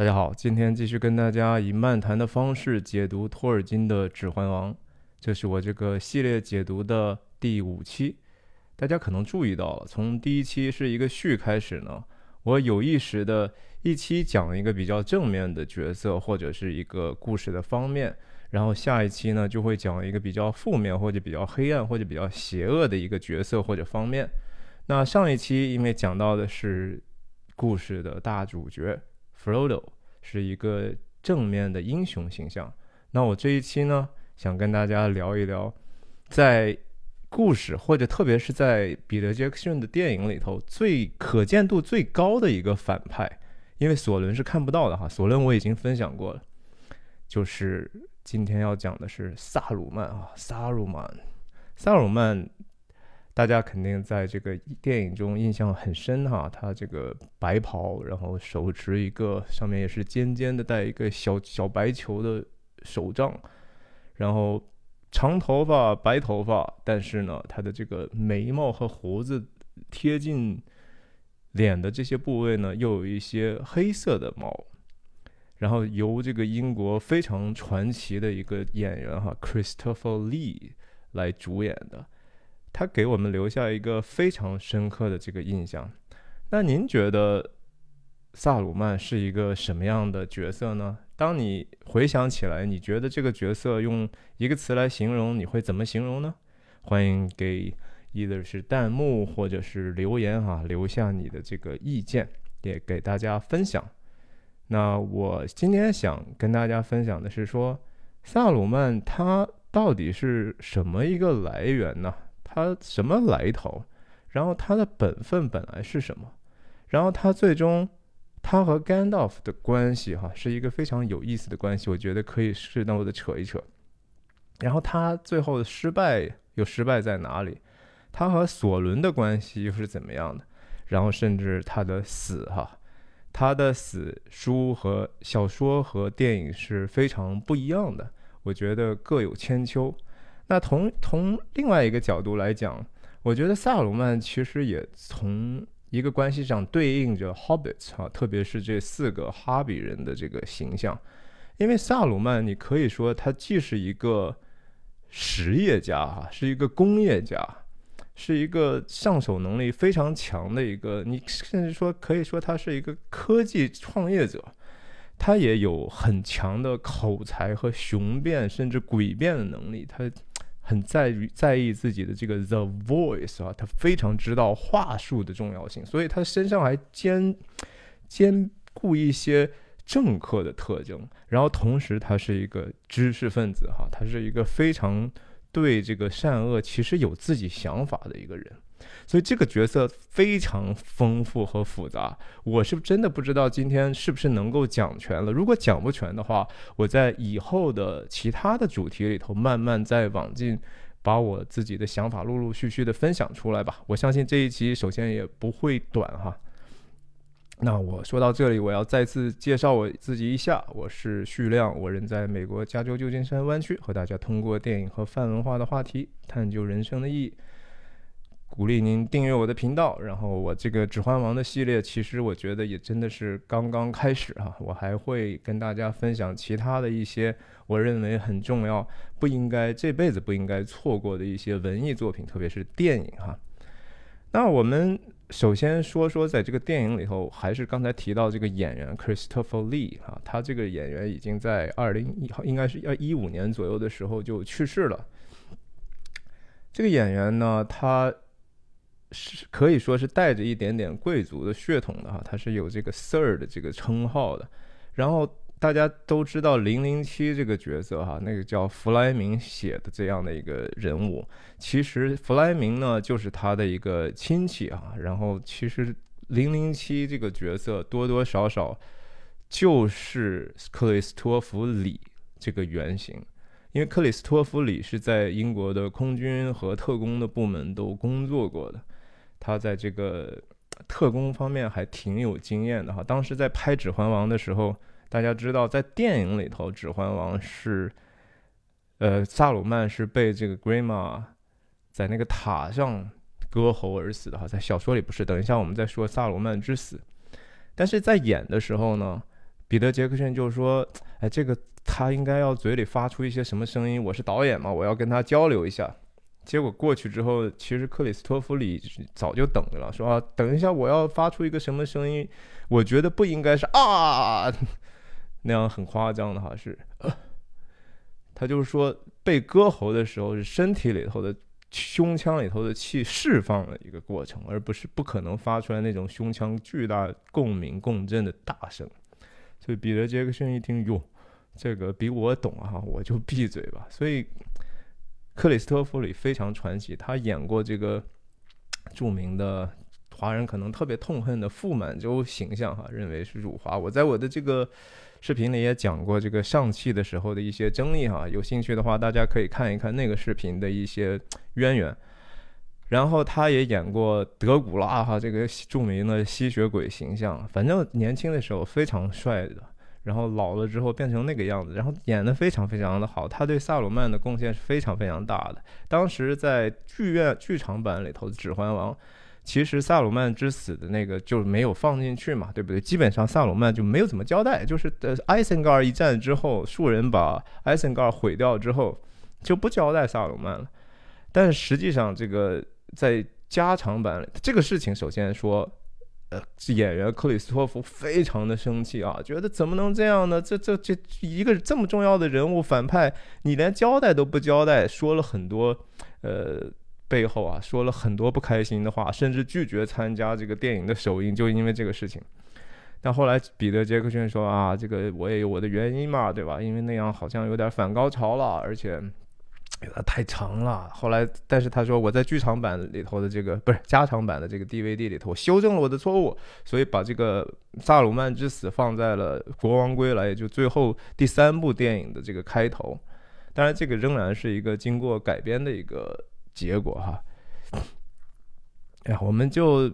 大家好，今天继续跟大家以漫谈的方式解读托尔金的《指环王》，这是我这个系列解读的第五期。大家可能注意到了，从第一期是一个序开始呢，我有意识的一期讲一个比较正面的角色或者是一个故事的方面，然后下一期呢就会讲一个比较负面或者比较黑暗或者比较邪恶的一个角色或者方面。那上一期因为讲到的是故事的大主角。Frodo 是一个正面的英雄形象。那我这一期呢，想跟大家聊一聊，在故事或者特别是在彼得·杰克逊的电影里头，最可见度最高的一个反派。因为索伦是看不到的哈，索伦我已经分享过了。就是今天要讲的是萨鲁曼啊，萨鲁曼，萨鲁曼。大家肯定在这个电影中印象很深哈，他这个白袍，然后手持一个上面也是尖尖的带一个小小白球的手杖，然后长头发白头发，但是呢，他的这个眉毛和胡子贴近脸的这些部位呢，又有一些黑色的毛，然后由这个英国非常传奇的一个演员哈，Christopher Lee 来主演的。他给我们留下一个非常深刻的这个印象。那您觉得萨鲁曼是一个什么样的角色呢？当你回想起来，你觉得这个角色用一个词来形容，你会怎么形容呢？欢迎给 either 是弹幕或者是留言哈，留下你的这个意见，也给大家分享。那我今天想跟大家分享的是说，萨鲁曼他到底是什么一个来源呢？他什么来头？然后他的本分本来是什么？然后他最终他和甘道夫的关系，哈，是一个非常有意思的关系。我觉得可以适当的扯一扯。然后他最后的失败又失败在哪里？他和索伦的关系又是怎么样的？然后甚至他的死，哈，他的死书和小说和电影是非常不一样的。我觉得各有千秋。那从从另外一个角度来讲，我觉得萨鲁曼其实也从一个关系上对应着 Hobbits 哈，特别是这四个哈比人的这个形象，因为萨鲁曼你可以说他既是一个实业家哈，是一个工业家，是一个上手能力非常强的一个，你甚至说可以说他是一个科技创业者，他也有很强的口才和雄辩甚至诡辩的能力，他。很在于在意自己的这个 the voice 啊，他非常知道话术的重要性，所以他身上还兼兼顾一些政客的特征，然后同时他是一个知识分子哈，他是一个非常对这个善恶其实有自己想法的一个人。所以这个角色非常丰富和复杂，我是真的不知道今天是不是能够讲全了。如果讲不全的话，我在以后的其他的主题里头慢慢再往进，把我自己的想法陆陆续续的分享出来吧。我相信这一期首先也不会短哈。那我说到这里，我要再次介绍我自己一下，我是徐亮，我人在美国加州旧金山湾区，和大家通过电影和泛文化的话题探究人生的意义。鼓励您订阅我的频道，然后我这个《指环王》的系列，其实我觉得也真的是刚刚开始哈，我还会跟大家分享其他的一些我认为很重要、不应该这辈子不应该错过的一些文艺作品，特别是电影哈。那我们首先说说，在这个电影里头，还是刚才提到这个演员 Christopher Lee 哈，他这个演员已经在二零一应该是要一五年左右的时候就去世了。这个演员呢，他。是可以说是带着一点点贵族的血统的哈，他是有这个 Sir 的这个称号的。然后大家都知道零零七这个角色哈，那个叫弗莱明写的这样的一个人物，其实弗莱明呢就是他的一个亲戚啊。然后其实零零七这个角色多多少少就是克里斯托弗里这个原型。因为克里斯托弗里是在英国的空军和特工的部门都工作过的。他在这个特工方面还挺有经验的哈。当时在拍《指环王》的时候，大家知道，在电影里头，《指环王》是，呃，萨鲁曼是被这个 Grima 在那个塔上割喉而死的哈。在小说里不是，等一下我们再说萨鲁曼之死。但是在演的时候呢，彼得·杰克逊就说：“哎，这个他应该要嘴里发出一些什么声音？我是导演嘛，我要跟他交流一下。”结果过去之后，其实克里斯托弗里早就等着了，说：“啊，等一下，我要发出一个什么声音？我觉得不应该是啊，那样很夸张的哈，是。”他就是说，被割喉的时候是身体里头的胸腔里头的气释放的一个过程，而不是不可能发出来那种胸腔巨大共鸣共振的大声。所以彼得·杰克逊一听，哟，这个比我懂啊，我就闭嘴吧。所以克里斯托弗里非常传奇，他演过这个著名的华人可能特别痛恨的傅满洲形象哈，认为是辱华。我在我的这个视频里也讲过这个上汽的时候的一些争议哈，有兴趣的话大家可以看一看那个视频的一些渊源。然后他也演过德古拉哈这个著名的吸血鬼形象，反正年轻的时候非常帅的，然后老了之后变成那个样子，然后演得非常非常的好。他对萨鲁曼的贡献是非常非常大的。当时在剧院剧场版里头的《指环王》，其实萨鲁曼之死的那个就没有放进去嘛，对不对？基本上萨鲁曼就没有怎么交代，就是呃艾森加尔一战之后，树人把艾森加尔毁掉之后，就不交代萨鲁曼了。但实际上这个。在加长版里，这个事情首先说，呃，演员克里斯托弗非常的生气啊，觉得怎么能这样呢？这这这一个这么重要的人物反派，你连交代都不交代，说了很多，呃，背后啊说了很多不开心的话，甚至拒绝参加这个电影的首映，就因为这个事情。但后来彼得·杰克逊说啊，这个我也有我的原因嘛，对吧？因为那样好像有点反高潮了，而且。有点太长了。后来，但是他说我在剧场版里头的这个不是加长版的这个 DVD 里头，修正了我的错误，所以把这个萨鲁曼之死放在了《国王归来》，也就最后第三部电影的这个开头。当然，这个仍然是一个经过改编的一个结果哈。哎呀，我们就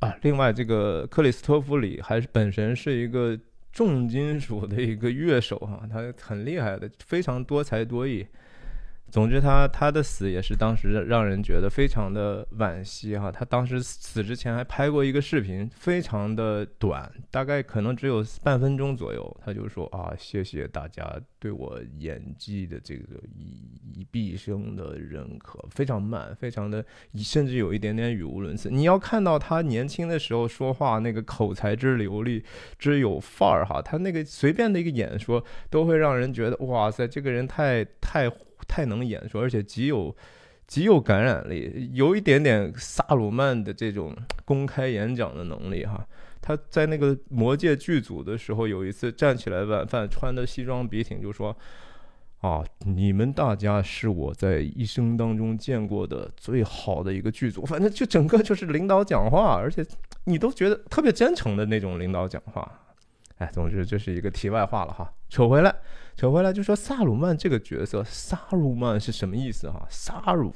啊，另外这个克里斯托弗里还是本身是一个。重金属的一个乐手哈，他很厉害的，非常多才多艺。总之，他他的死也是当时让人觉得非常的惋惜哈。他当时死之前还拍过一个视频，非常的短，大概可能只有半分钟左右。他就说啊，谢谢大家对我演技的这个一一毕生的认可，非常慢，非常的，甚至有一点点语无伦次。你要看到他年轻的时候说话那个口才之流利，之有范儿哈，他那个随便的一个演说都会让人觉得哇塞，这个人太太。太能演说，而且极有极有感染力，有一点点萨鲁曼的这种公开演讲的能力哈。他在那个魔界剧组的时候，有一次站起来晚饭，穿的西装笔挺，就说：“啊，你们大家是我在一生当中见过的最好的一个剧组。”反正就整个就是领导讲话，而且你都觉得特别真诚的那种领导讲话。哎，总之这是一个题外话了哈。扯回来，扯回来就说萨鲁曼这个角色，萨鲁曼是什么意思哈？萨鲁，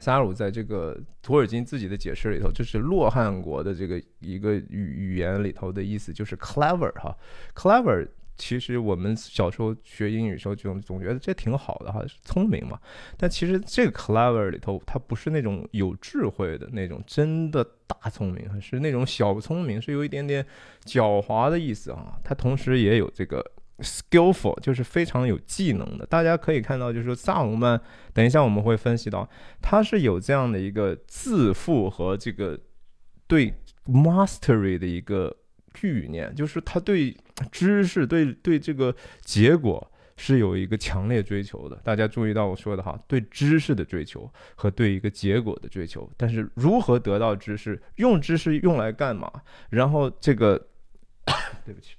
萨鲁在这个土耳其自己的解释里头，就是洛汗国的这个一个语语言里头的意思，就是 clever 哈，clever。其实我们小时候学英语时候，就总觉得这挺好的哈，聪明嘛。但其实这个 clever 里头，它不是那种有智慧的那种真的大聪明，是那种小聪明，是有一点点狡猾的意思啊。它同时也有这个 skillful，就是非常有技能的。大家可以看到，就是萨鲁曼，等一下我们会分析到，他是有这样的一个自负和这个对 mastery 的一个。欲念就是他对知识、对对这个结果是有一个强烈追求的。大家注意到我说的哈，对知识的追求和对一个结果的追求。但是如何得到知识，用知识用来干嘛？然后这个，对不起，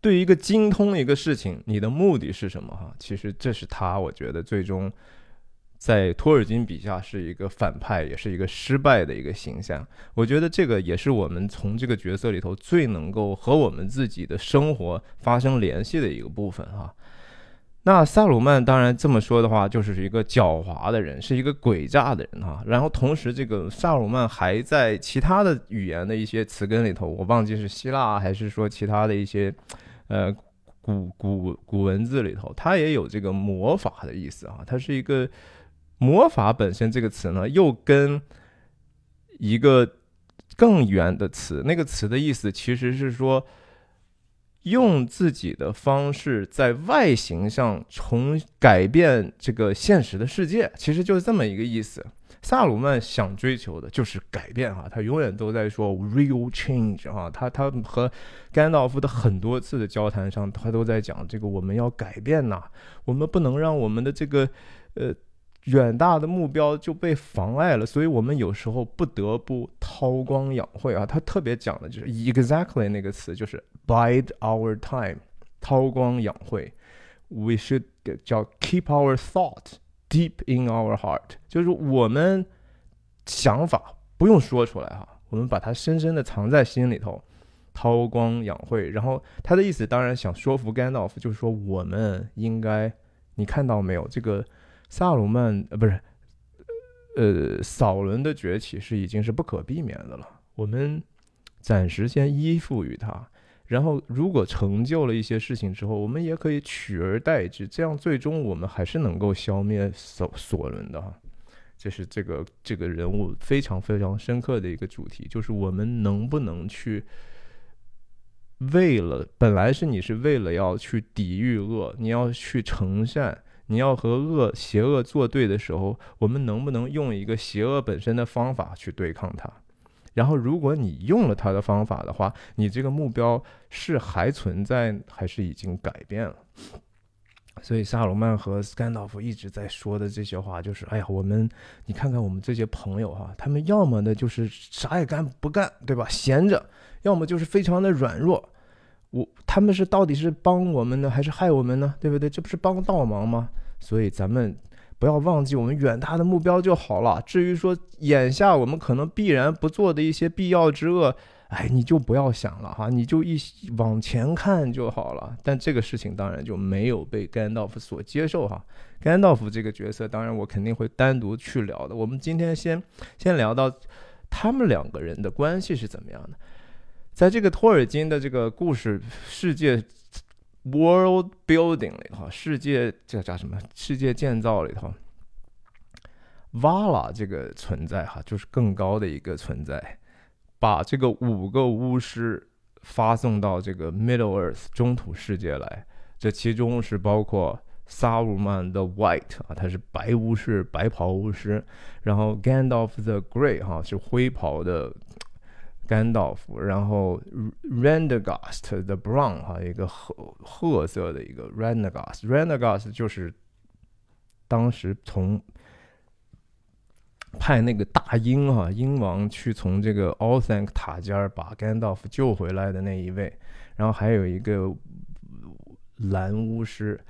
对一个精通一个事情，你的目的是什么？哈，其实这是他，我觉得最终。在托尔金笔下是一个反派，也是一个失败的一个形象。我觉得这个也是我们从这个角色里头最能够和我们自己的生活发生联系的一个部分哈。那萨鲁曼当然这么说的话，就是一个狡猾的人，是一个诡诈的人哈。然后同时，这个萨鲁曼还在其他的语言的一些词根里头，我忘记是希腊还是说其他的一些呃古古古文字里头，它也有这个魔法的意思啊。它是一个。魔法本身这个词呢，又跟一个更远的词，那个词的意思其实是说，用自己的方式在外形上重改变这个现实的世界，其实就是这么一个意思。萨鲁曼想追求的就是改变哈，他永远都在说 real change 哈，他他和甘道夫的很多次的交谈上，他都在讲这个我们要改变呐，我们不能让我们的这个呃。远大的目标就被妨碍了，所以我们有时候不得不韬光养晦啊。他特别讲的就是 exactly 那个词，就是 bide our time，韬光养晦。We should 叫 keep our thought deep in our heart，就是我们想法不用说出来哈，我们把它深深的藏在心里头，韬光养晦。然后他的意思当然想说服 Gandalf，，就是说我们应该，你看到没有这个。萨鲁曼呃不是，呃扫伦的崛起是已经是不可避免的了。我们暂时先依附于他，然后如果成就了一些事情之后，我们也可以取而代之，这样最终我们还是能够消灭索索伦的哈。这是这个这个人物非常非常深刻的一个主题，就是我们能不能去为了本来是你是为了要去抵御恶，你要去成善。你要和恶、邪恶作对的时候，我们能不能用一个邪恶本身的方法去对抗它？然后，如果你用了它的方法的话，你这个目标是还存在，还是已经改变了？所以，萨鲁曼和斯甘道夫一直在说的这些话，就是：哎呀，我们，你看看我们这些朋友哈，他们要么呢就是啥也干不干，对吧？闲着；要么就是非常的软弱。我他们是到底是帮我们呢，还是害我们呢？对不对？这不是帮倒忙吗？所以咱们不要忘记我们远大的目标就好了。至于说眼下我们可能必然不做的一些必要之恶，哎，你就不要想了哈，你就一往前看就好了。但这个事情当然就没有被甘道夫所接受哈。甘道夫这个角色，当然我肯定会单独去聊的。我们今天先先聊到他们两个人的关系是怎么样的。在这个托尔金的这个故事世界 world building 里头，世界这叫什么？世界建造里头，Vala 这个存在哈，就是更高的一个存在，把这个五个巫师发送到这个 Middle Earth 中土世界来。这其中是包括萨鲁曼的 White 啊，他是白巫师，白袍巫师。然后 Gandalf the Grey 哈，是灰袍的。甘道夫，然后 Rendegast the Brown 哈，一个褐褐色的一个 Rendegast，Rendegast 就是当时从派那个大鹰哈鹰王去从这个 Althank 塔尖把甘道夫救回来的那一位，然后还有一个蓝巫师。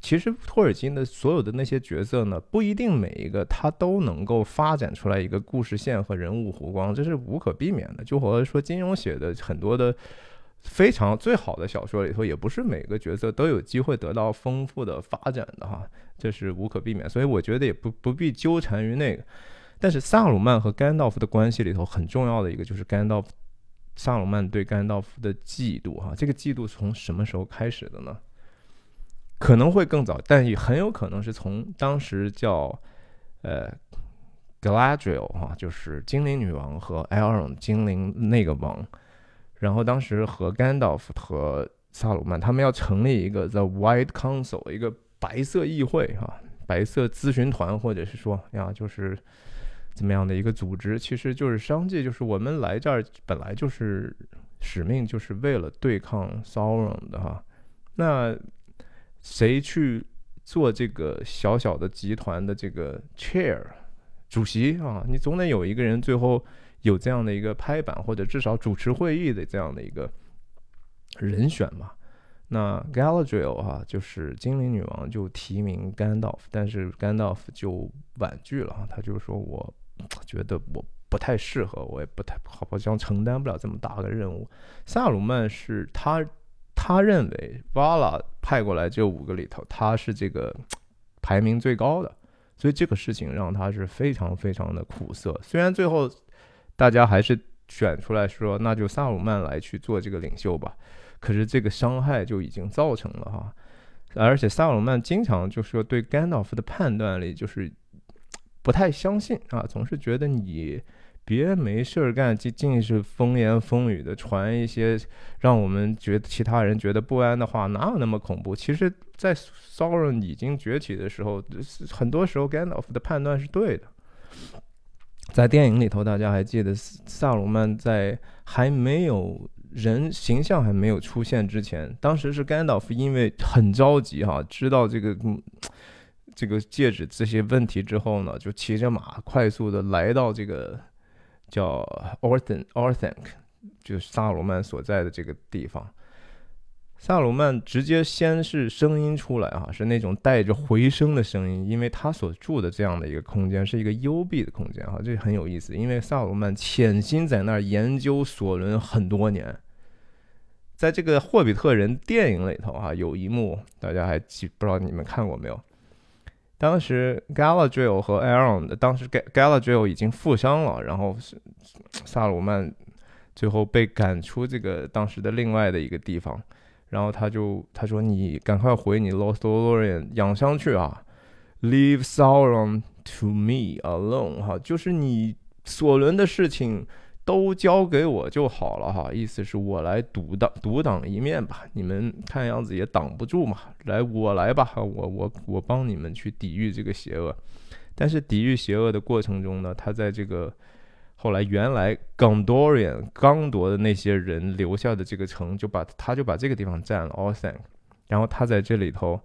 其实托尔金的所有的那些角色呢，不一定每一个他都能够发展出来一个故事线和人物弧光，这是无可避免的。就或者说金庸写的很多的非常最好的小说里头，也不是每个角色都有机会得到丰富的发展的哈，这是无可避免。所以我觉得也不不必纠缠于那个。但是萨鲁曼和甘道夫的关系里头很重要的一个就是甘道夫萨鲁曼对甘道夫的嫉妒哈，这个嫉妒从什么时候开始的呢？可能会更早，但也很有可能是从当时叫呃 Galadriel 哈，就是精灵女王和 Elrond 精灵那个王，然后当时和 Gandalf 和萨鲁曼他们要成立一个 The White Council，一个白色议会哈，白色咨询团，或者是说呀，就是怎么样的一个组织，其实就是商界，就是我们来这儿本来就是使命，就是为了对抗 Sauron 的哈，那。谁去做这个小小的集团的这个 chair 主席啊？你总得有一个人最后有这样的一个拍板，或者至少主持会议的这样的一个人选嘛？那 Galadriel 哈，就是精灵女王就提名 Gandalf，但是 Gandalf 就婉拒了，他就说我觉得我不太适合，我也不太好像承担不了这么大的任务。萨鲁曼是他。他认为 Vala 派过来这五个里头，他是这个 排名最高的，所以这个事情让他是非常非常的苦涩。虽然最后大家还是选出来说，那就萨鲁曼来去做这个领袖吧，可是这个伤害就已经造成了哈。而且萨鲁曼经常就说对甘道夫的判断力就是不太相信啊，总是觉得你。别没事儿干，尽尽是风言风语的传一些让我们觉得其他人觉得不安的话，哪有那么恐怖？其实，在 Sauron 已经崛起的时候，很多时候 Gandalf 的判断是对的。在电影里头，大家还记得萨鲁曼在还没有人形象还没有出现之前，当时是 Gandalf 因为很着急哈，知道这个。这个戒指这些问题之后呢，就骑着马快速的来到这个叫 Orthan Orthanc，就是萨鲁曼所在的这个地方。萨鲁曼直接先是声音出来啊，是那种带着回声的声音，因为他所住的这样的一个空间是一个幽闭的空间哈，这很有意思。因为萨鲁曼潜心在那儿研究索伦很多年，在这个霍比特人电影里头啊，有一幕大家还记不知道你们看过没有？当时 Galadriel 和 Aaron 的，当时 Galadriel 已经负伤了，然后萨鲁曼最后被赶出这个当时的另外的一个地方，然后他就他说：“你赶快回你 Lost Lorien 养伤去啊，Leave Sauron to me alone。”哈，就是你索伦的事情。都交给我就好了哈，意思是我来独挡独挡一面吧，你们看样子也挡不住嘛，来我来吧，我我我帮你们去抵御这个邪恶。但是抵御邪恶的过程中呢，他在这个后来原来 Gondorian 刚夺的那些人留下的这个城，就把他就把这个地方占了 a l t h 然后他在这里头，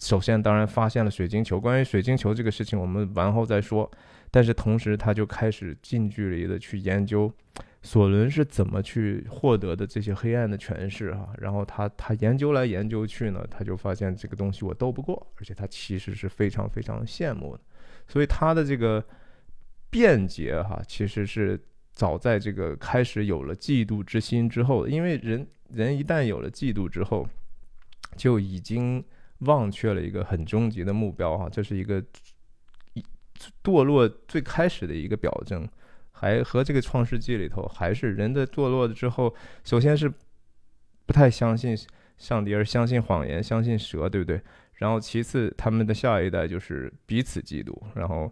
首先当然发现了水晶球，关于水晶球这个事情我们完后再说。但是同时，他就开始近距离的去研究索伦是怎么去获得的这些黑暗的权势哈。然后他他研究来研究去呢，他就发现这个东西我斗不过，而且他其实是非常非常羡慕的。所以他的这个辩解哈，其实是早在这个开始有了嫉妒之心之后，因为人人一旦有了嫉妒之后，就已经忘却了一个很终极的目标哈，这是一个。堕落最开始的一个表征，还和这个创世纪里头，还是人的堕落了之后，首先是不太相信上帝，而相信谎言，相信蛇，对不对？然后其次，他们的下一代就是彼此嫉妒，然后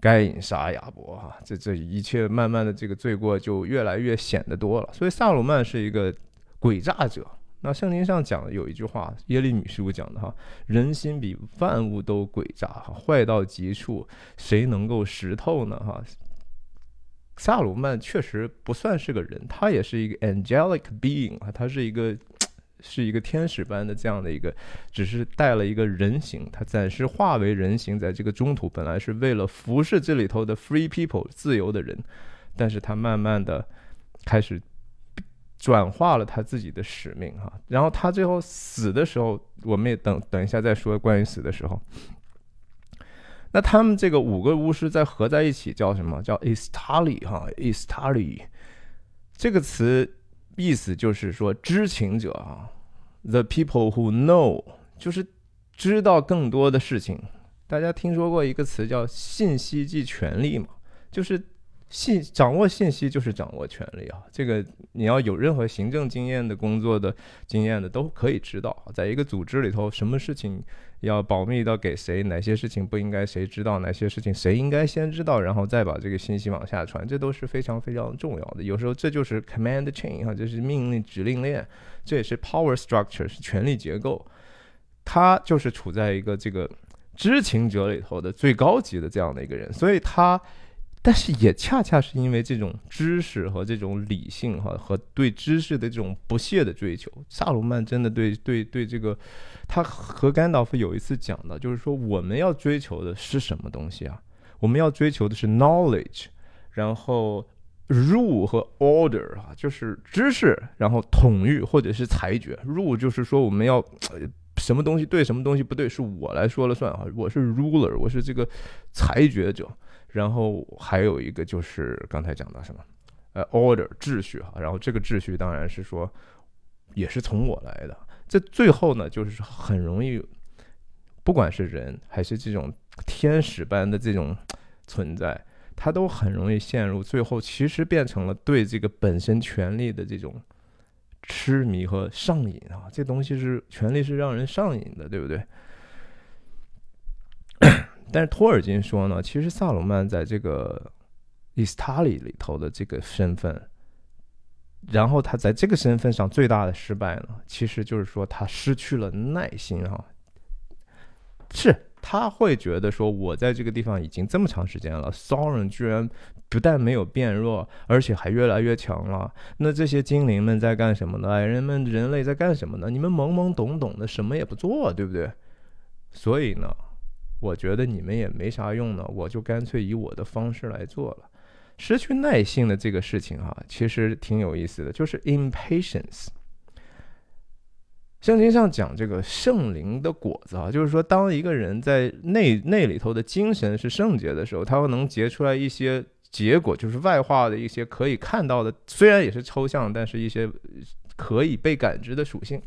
该隐杀亚伯，哈，这这一切慢慢的这个罪过就越来越显得多了。所以萨鲁曼是一个诡诈者。那圣经上讲的有一句话，耶利米师傅讲的哈，人心比万物都诡诈哈，坏到极处，谁能够识透呢哈？萨鲁曼确实不算是个人，他也是一个 angelic being 啊，他是一个是一个天使般的这样的一个，只是带了一个人形，他暂时化为人形，在这个中途本来是为了服侍这里头的 free people 自由的人，但是他慢慢的开始。转化了他自己的使命哈，然后他最后死的时候，我们也等等一下再说关于死的时候。那他们这个五个巫师在合在一起叫什么？叫 Istali 哈，Istali 这个词意思就是说知情者啊，The people who know 就是知道更多的事情。大家听说过一个词叫信息即权力嘛？就是。信掌握信息就是掌握权力啊！这个你要有任何行政经验的工作的经验的都可以知道，在一个组织里头，什么事情要保密到给谁，哪些事情不应该谁知道，哪些事情谁应该先知道，然后再把这个信息往下传，这都是非常非常重要的。有时候这就是 command chain 哈，就是命令指令链，这也是 power structure 是权力结构，他就是处在一个这个知情者里头的最高级的这样的一个人，所以他。但是也恰恰是因为这种知识和这种理性哈，和对知识的这种不懈的追求，萨鲁曼真的对对对这个，他和甘道夫有一次讲的，就是说我们要追求的是什么东西啊？我们要追求的是 knowledge，然后 rule 和 order 啊，就是知识，然后统御或者是裁决。rule 就是说我们要什么东西对，什么东西不对，是我来说了算啊，我是 ruler，我是这个裁决者。然后还有一个就是刚才讲到什么，呃，order 秩序哈，然后这个秩序当然是说，也是从我来的。这最后呢，就是很容易，不管是人还是这种天使般的这种存在，他都很容易陷入最后，其实变成了对这个本身权力的这种痴迷和上瘾啊。这东西是权力是让人上瘾的，对不对？但是托尔金说呢，其实萨鲁曼在这个伊斯塔里里头的这个身份，然后他在这个身份上最大的失败呢，其实就是说他失去了耐心哈。是他会觉得说，我在这个地方已经这么长时间了，骚人居然不但没有变弱，而且还越来越强了。那这些精灵们在干什么呢？矮人们、人类在干什么呢？你们懵懵懂懂的，什么也不做，对不对？所以呢，我觉得你们也没啥用呢，我就干脆以我的方式来做了。失去耐性的这个事情哈，其实挺有意思的，就是 impatience。圣经上讲这个圣灵的果子啊，就是说，当一个人在内内里头的精神是圣洁的时候，他会能结出来一些结果，就是外化的一些可以看到的，虽然也是抽象，但是一些可以被感知的属性：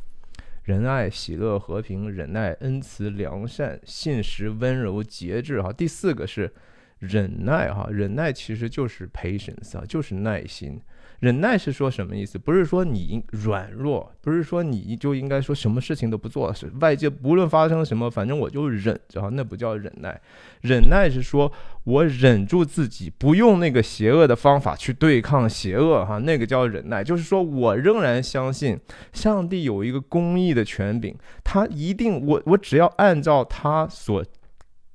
仁爱、喜乐、和平、忍耐、恩慈、良善、信实、温柔、节制。哈，第四个是。忍耐哈，忍耐其实就是 patience 啊，就是耐心。忍耐是说什么意思？不是说你软弱，不是说你就应该说什么事情都不做，是外界不论发生什么，反正我就忍着，那不叫忍耐。忍耐是说我忍住自己，不用那个邪恶的方法去对抗邪恶哈，那个叫忍耐。就是说我仍然相信上帝有一个公义的权柄，他一定我我只要按照他所。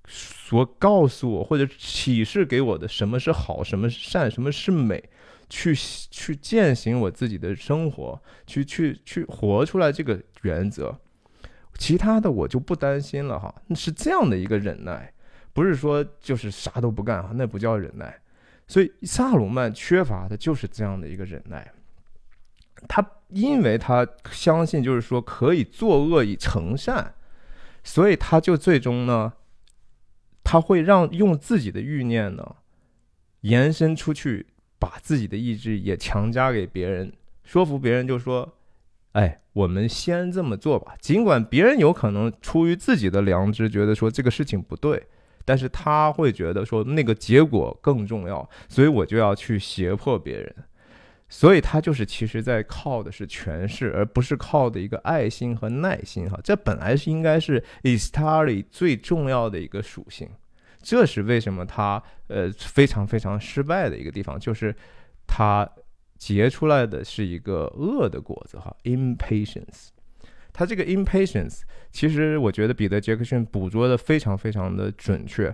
所告诉我或者启示给我的什么是好，什么是善，什么是美，去去践行我自己的生活，去去去活出来这个原则，其他的我就不担心了哈。是这样的一个忍耐，不是说就是啥都不干哈，那不叫忍耐。所以萨鲁曼缺乏的就是这样的一个忍耐，他因为他相信就是说可以作恶以成善，所以他就最终呢。他会让用自己的欲念呢，延伸出去，把自己的意志也强加给别人，说服别人就说：“哎，我们先这么做吧。”尽管别人有可能出于自己的良知觉得说这个事情不对，但是他会觉得说那个结果更重要，所以我就要去胁迫别人。所以他就是其实在靠的是权势，而不是靠的一个爱心和耐心哈。这本来是应该是 Istari 最重要的一个属性，这是为什么他呃非常非常失败的一个地方，就是他结出来的是一个恶的果子哈，impatience。他这个 impatience，其实我觉得彼得杰克逊捕捉的非常非常的准确。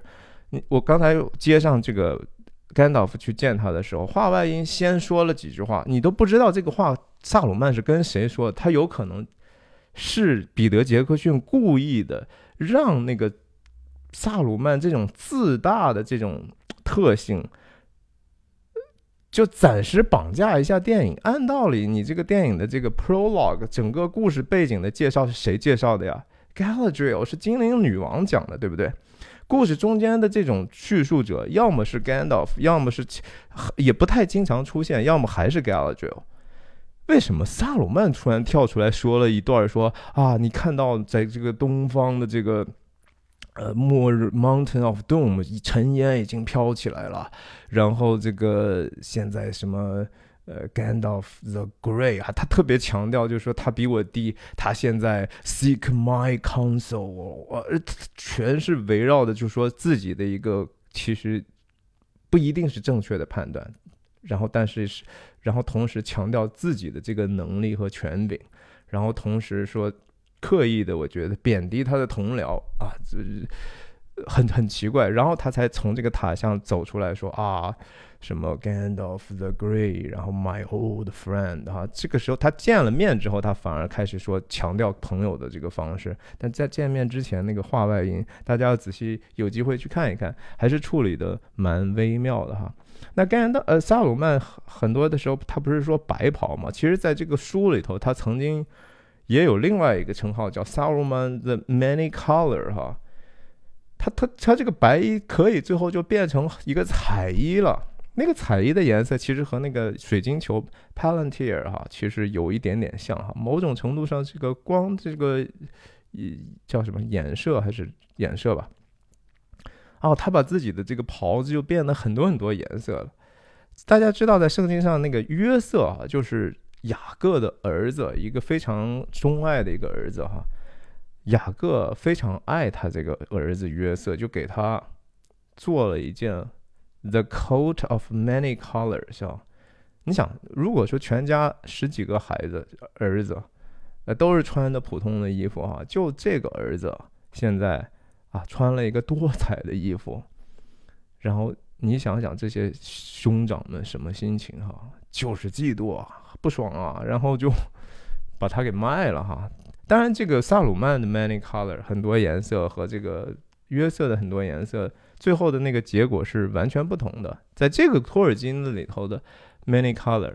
你我刚才接上这个。甘道夫去见他的时候，话外音先说了几句话，你都不知道这个话萨鲁曼是跟谁说的。他有可能是彼得杰克逊故意的，让那个萨鲁曼这种自大的这种特性，就暂时绑架一下电影。按道理，你这个电影的这个 prologue 整个故事背景的介绍是谁介绍的呀？Galadriel 是精灵女王讲的，对不对？故事中间的这种叙述者，要么是 Gandalf，要么是也不太经常出现，要么还是 Galadriel。为什么萨鲁曼突然跳出来说了一段，说啊，你看到在这个东方的这个呃末日 Mountain of Doom，尘烟已经飘起来了，然后这个现在什么？呃，Gandalf the Grey 啊，他特别强调，就是说他比我低，他现在 seek my counsel，我全是围绕的，就是说自己的一个其实不一定是正确的判断，然后但是是，然后同时强调自己的这个能力和权柄，然后同时说刻意的，我觉得贬低他的同僚啊，这很很奇怪，然后他才从这个塔上走出来说啊。什么 Gandalf the Grey，然后 My old friend，哈，这个时候他见了面之后，他反而开始说强调朋友的这个方式。但在见面之前那个话外音，大家要仔细有机会去看一看，还是处理的蛮微妙的哈。那甘道呃萨鲁曼很多的时候他不是说白袍吗？其实在这个书里头，他曾经也有另外一个称号叫 Saruman the Many Color 哈。他他他这个白衣可以最后就变成一个彩衣了。那个彩衣的颜色其实和那个水晶球 Palantir 哈，其实有一点点像哈。某种程度上，这个光这个，叫什么衍射还是衍射吧？哦，他把自己的这个袍子就变得很多很多颜色了。大家知道，在圣经上那个约瑟啊，就是雅各的儿子，一个非常钟爱的一个儿子哈。雅各非常爱他这个儿子约瑟，就给他做了一件。The coat of many colors 啊，你想，如果说全家十几个孩子儿子，呃，都是穿的普通的衣服哈，就这个儿子现在啊穿了一个多彩的衣服，然后你想想这些兄长们什么心情哈？就是嫉妒啊，不爽啊，然后就 把它给卖了哈。当然，这个萨鲁曼的 many color 很多颜色和这个约瑟的很多颜色。最后的那个结果是完全不同的。在这个托尔金的里头的 many color，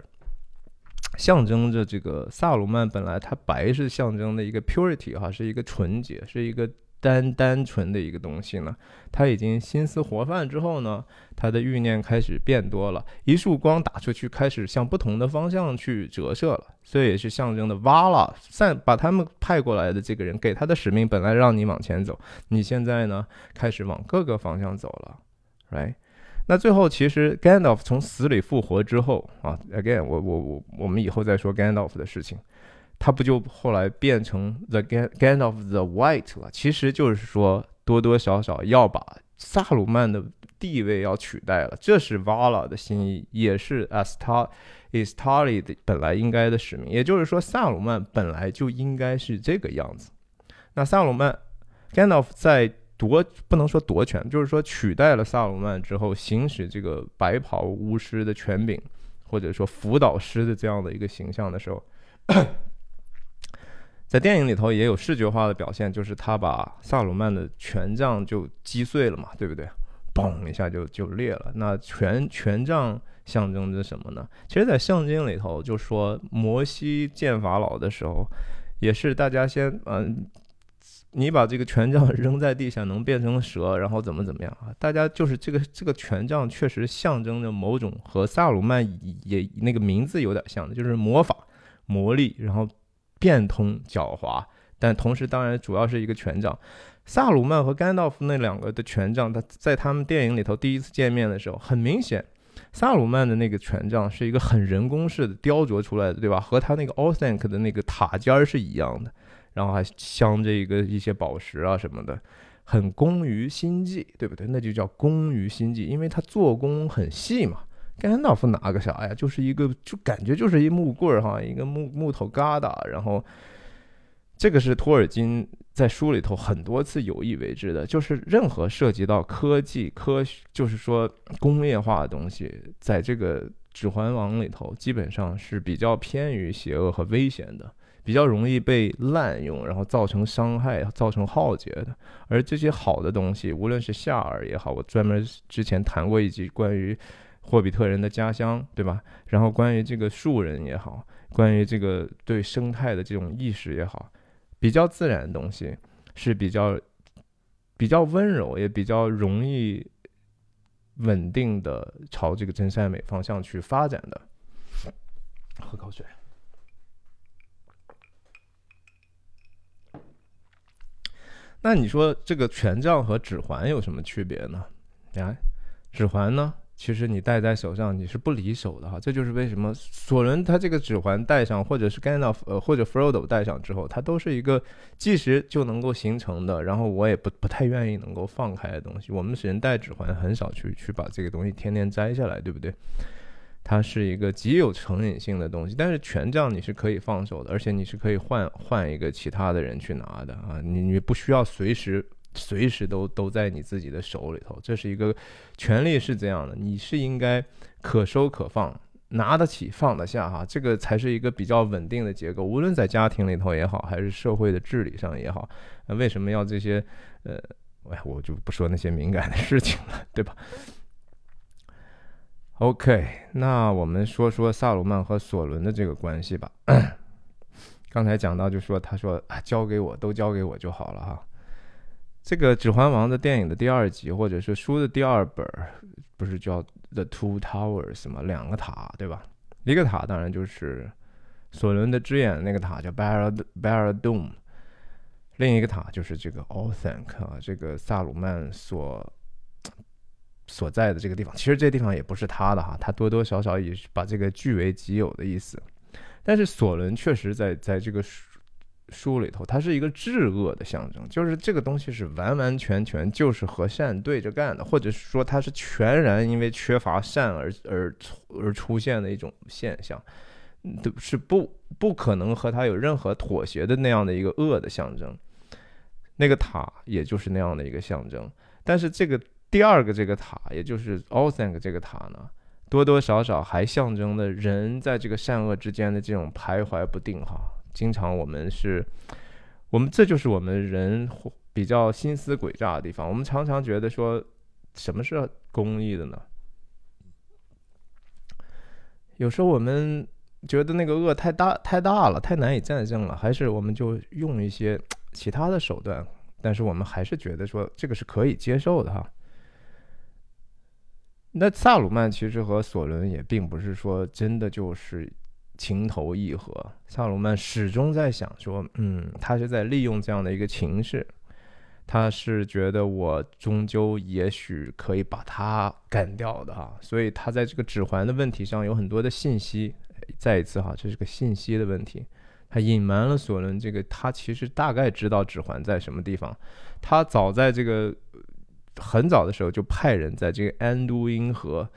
象征着这个萨鲁曼本来它白是象征的一个 purity 哈，是一个纯洁，是一个。单单纯的一个东西呢，他已经心思活泛之后呢，他的欲念开始变多了，一束光打出去，开始向不同的方向去折射了，所以也是象征的瓦拉散把他们派过来的这个人给他的使命，本来让你往前走，你现在呢开始往各个方向走了，right？那最后其实 Gandalf 从死里复活之后啊，again，我我我我们以后再说 Gandalf 的事情。他不就后来变成 the Gan of the White 了？其实就是说多多少少要把萨鲁曼的地位要取代了，这是 Vala 的心意，也是 Astar Istari 的本来应该的使命。也就是说，萨鲁曼本来就应该是这个样子。那萨鲁曼 Gandalf 在夺不能说夺权，就是说取代了萨鲁曼之后，行使这个白袍巫师的权柄，或者说辅导师的这样的一个形象的时候。在电影里头也有视觉化的表现，就是他把萨鲁曼的权杖就击碎了嘛，对不对？嘣一下就就裂了。那权权杖象征着什么呢？其实，在圣经里头就说，摩西见法老的时候，也是大家先嗯，你把这个权杖 扔在地下能变成蛇，然后怎么怎么样啊？大家就是这个这个权杖确实象征着某种和萨鲁曼也那个名字有点像的，就是魔法魔力，然后。变通狡猾，但同时当然主要是一个权杖。萨鲁曼和甘道夫那两个的权杖，他在他们电影里头第一次见面的时候，很明显，萨鲁曼的那个权杖是一个很人工式的雕琢出来的，对吧？和他那个 o t h a n k 的那个塔尖儿是一样的，然后还镶着一个一些宝石啊什么的，很工于心计，对不对？那就叫工于心计，因为它做工很细嘛。甘道夫拿个啥呀？就是一个，就感觉就是一木棍儿哈，一个木木头疙瘩。然后，这个是托尔金在书里头很多次有意为之的，就是任何涉及到科技、科学，就是说工业化的东西，在这个《指环王》里头，基本上是比较偏于邪恶和危险的，比较容易被滥用，然后造成伤害、造成浩劫的。而这些好的东西，无论是夏尔也好，我专门之前谈过一集关于。霍比特人的家乡，对吧？然后关于这个树人也好，关于这个对生态的这种意识也好，比较自然的东西是比较比较温柔，也比较容易稳定的朝这个真善美方向去发展的。喝口水。那你说这个权杖和指环有什么区别呢？啊，指环呢？其实你戴在手上，你是不离手的哈。这就是为什么索伦他这个指环戴上，或者是 Ganna 呃或者 Frodo 戴上之后，它都是一个即时就能够形成的。然后我也不不太愿意能够放开的东西。我们人戴指环很少去去把这个东西天天摘下来，对不对？它是一个极有成瘾性的东西。但是权杖你是可以放手的，而且你是可以换换一个其他的人去拿的啊。你你不需要随时。随时都都在你自己的手里头，这是一个权利是这样的，你是应该可收可放，拿得起放得下哈，这个才是一个比较稳定的结构。无论在家庭里头也好，还是社会的治理上也好，为什么要这些？呃，哎，我就不说那些敏感的事情了，对吧？OK，那我们说说萨鲁曼和索伦的这个关系吧。刚才讲到就说，他说啊，交给我，都交给我就好了哈。这个《指环王》的电影的第二集，或者是书的第二本，不是叫《The Two Towers》吗？两个塔，对吧？一个塔当然就是索伦的之眼那个塔，叫 Barad Barad-dûm；另一个塔就是这个 Orthanc 啊，这个萨鲁曼所所在的这个地方。其实这地方也不是他的哈，他多多少少也是把这个据为己有的意思。但是索伦确实在在这个书里头，它是一个至恶的象征，就是这个东西是完完全全就是和善对着干的，或者是说它是全然因为缺乏善而而而出现的一种现象，都是不不可能和它有任何妥协的那样的一个恶的象征。那个塔也就是那样的一个象征，但是这个第二个这个塔，也就是 All Thank 这个塔呢，多多少少还象征的人在这个善恶之间的这种徘徊不定哈。经常我们是，我们这就是我们人比较心思诡诈的地方。我们常常觉得说，什么是公益的呢？有时候我们觉得那个恶太大太大了，太难以战胜了，还是我们就用一些 其他的手段。但是我们还是觉得说，这个是可以接受的哈。那萨鲁曼其实和索伦也并不是说真的就是。情投意合，萨鲁曼始终在想说，嗯，他是在利用这样的一个情势，他是觉得我终究也许可以把他干掉的哈，所以他在这个指环的问题上有很多的信息。再一次哈，这是个信息的问题，他隐瞒了索伦这个，他其实大概知道指环在什么地方，他早在这个很早的时候就派人在这个安都因河，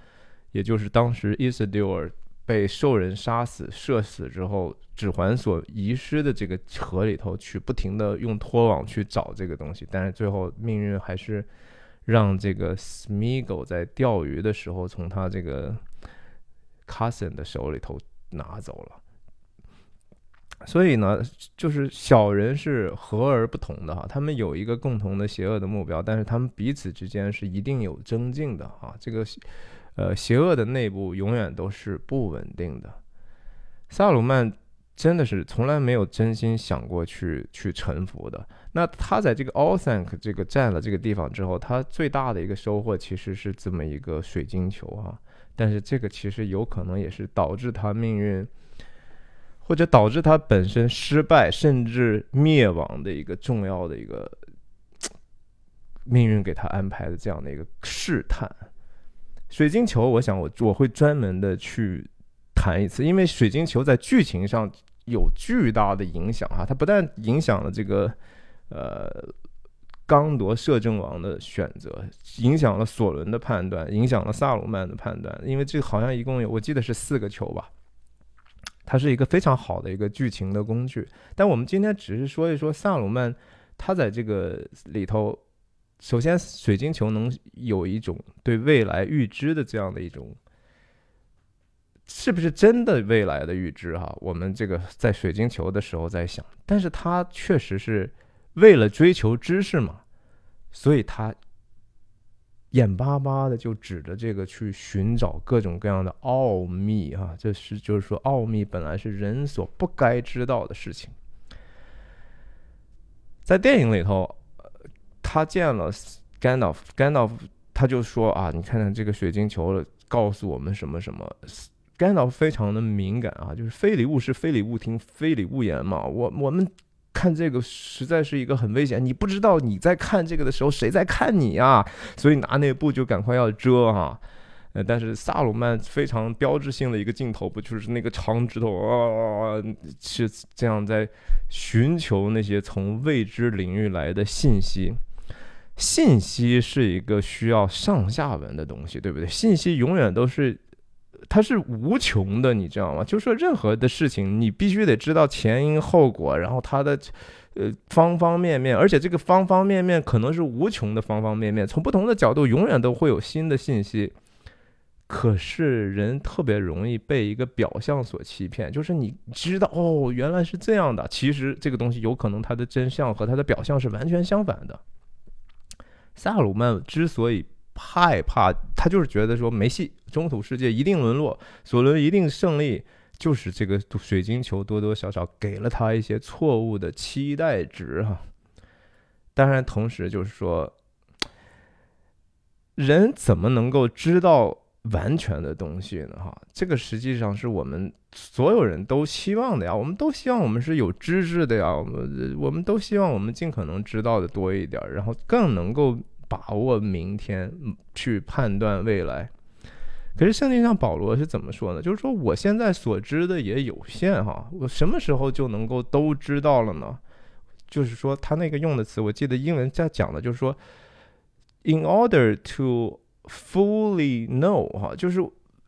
也就是当时伊斯丢尔。被兽人杀死、射死之后，指环所遗失的这个河里头去，不停的用拖网去找这个东西，但是最后命运还是让这个 Smeagol 在钓鱼的时候从他这个 cousin 的手里头拿走了。所以呢，就是小人是和而不同的哈，他们有一个共同的邪恶的目标，但是他们彼此之间是一定有增进的啊，这个。呃，邪恶的内部永远都是不稳定的。萨鲁曼真的是从来没有真心想过去去臣服的。那他在这个 All Thank 这个占了这个地方之后，他最大的一个收获其实是这么一个水晶球啊。但是这个其实有可能也是导致他命运，或者导致他本身失败甚至灭亡的一个重要的一个命运给他安排的这样的一个试探。水晶球，我想我我会专门的去谈一次，因为水晶球在剧情上有巨大的影响哈，它不但影响了这个呃刚铎摄政王的选择，影响了索伦的判断，影响了萨鲁曼的判断，因为这好像一共有我记得是四个球吧，它是一个非常好的一个剧情的工具。但我们今天只是说一说萨鲁曼他在这个里头。首先，水晶球能有一种对未来预知的这样的一种，是不是真的未来的预知？哈，我们这个在水晶球的时候在想，但是他确实是为了追求知识嘛，所以他眼巴巴的就指着这个去寻找各种各样的奥秘啊，这是就是说，奥秘本来是人所不该知道的事情，在电影里头。他见了甘道夫，甘道夫他就说啊，你看看这个水晶球告诉我们什么什么。甘道夫非常的敏感啊，就是非礼勿视，非礼勿听，非礼勿言嘛。我我们看这个实在是一个很危险，你不知道你在看这个的时候谁在看你啊，所以拿那布就赶快要遮哈。呃，但是萨鲁曼非常标志性的一个镜头，不就是那个长指头啊，是这样在寻求那些从未知领域来的信息。信息是一个需要上下文的东西，对不对？信息永远都是，它是无穷的，你知道吗？就是说，任何的事情你必须得知道前因后果，然后它的呃方方面面，而且这个方方面面可能是无穷的方方面面，从不同的角度永远都会有新的信息。可是人特别容易被一个表象所欺骗，就是你知道哦，原来是这样的，其实这个东西有可能它的真相和它的表象是完全相反的。萨鲁曼之所以害怕，他就是觉得说没戏，中土世界一定沦落，索伦一定胜利，就是这个水晶球多多少少给了他一些错误的期待值哈。当然，同时就是说，人怎么能够知道完全的东西呢？哈，这个实际上是我们所有人都希望的呀，我们都希望我们是有知识的呀，我们我们都希望我们尽可能知道的多一点，然后更能够。把握明天，去判断未来。可是圣经上保罗是怎么说呢？就是说我现在所知的也有限哈，我什么时候就能够都知道了呢？就是说他那个用的词，我记得英文在讲的就是说，in order to fully know 哈，就是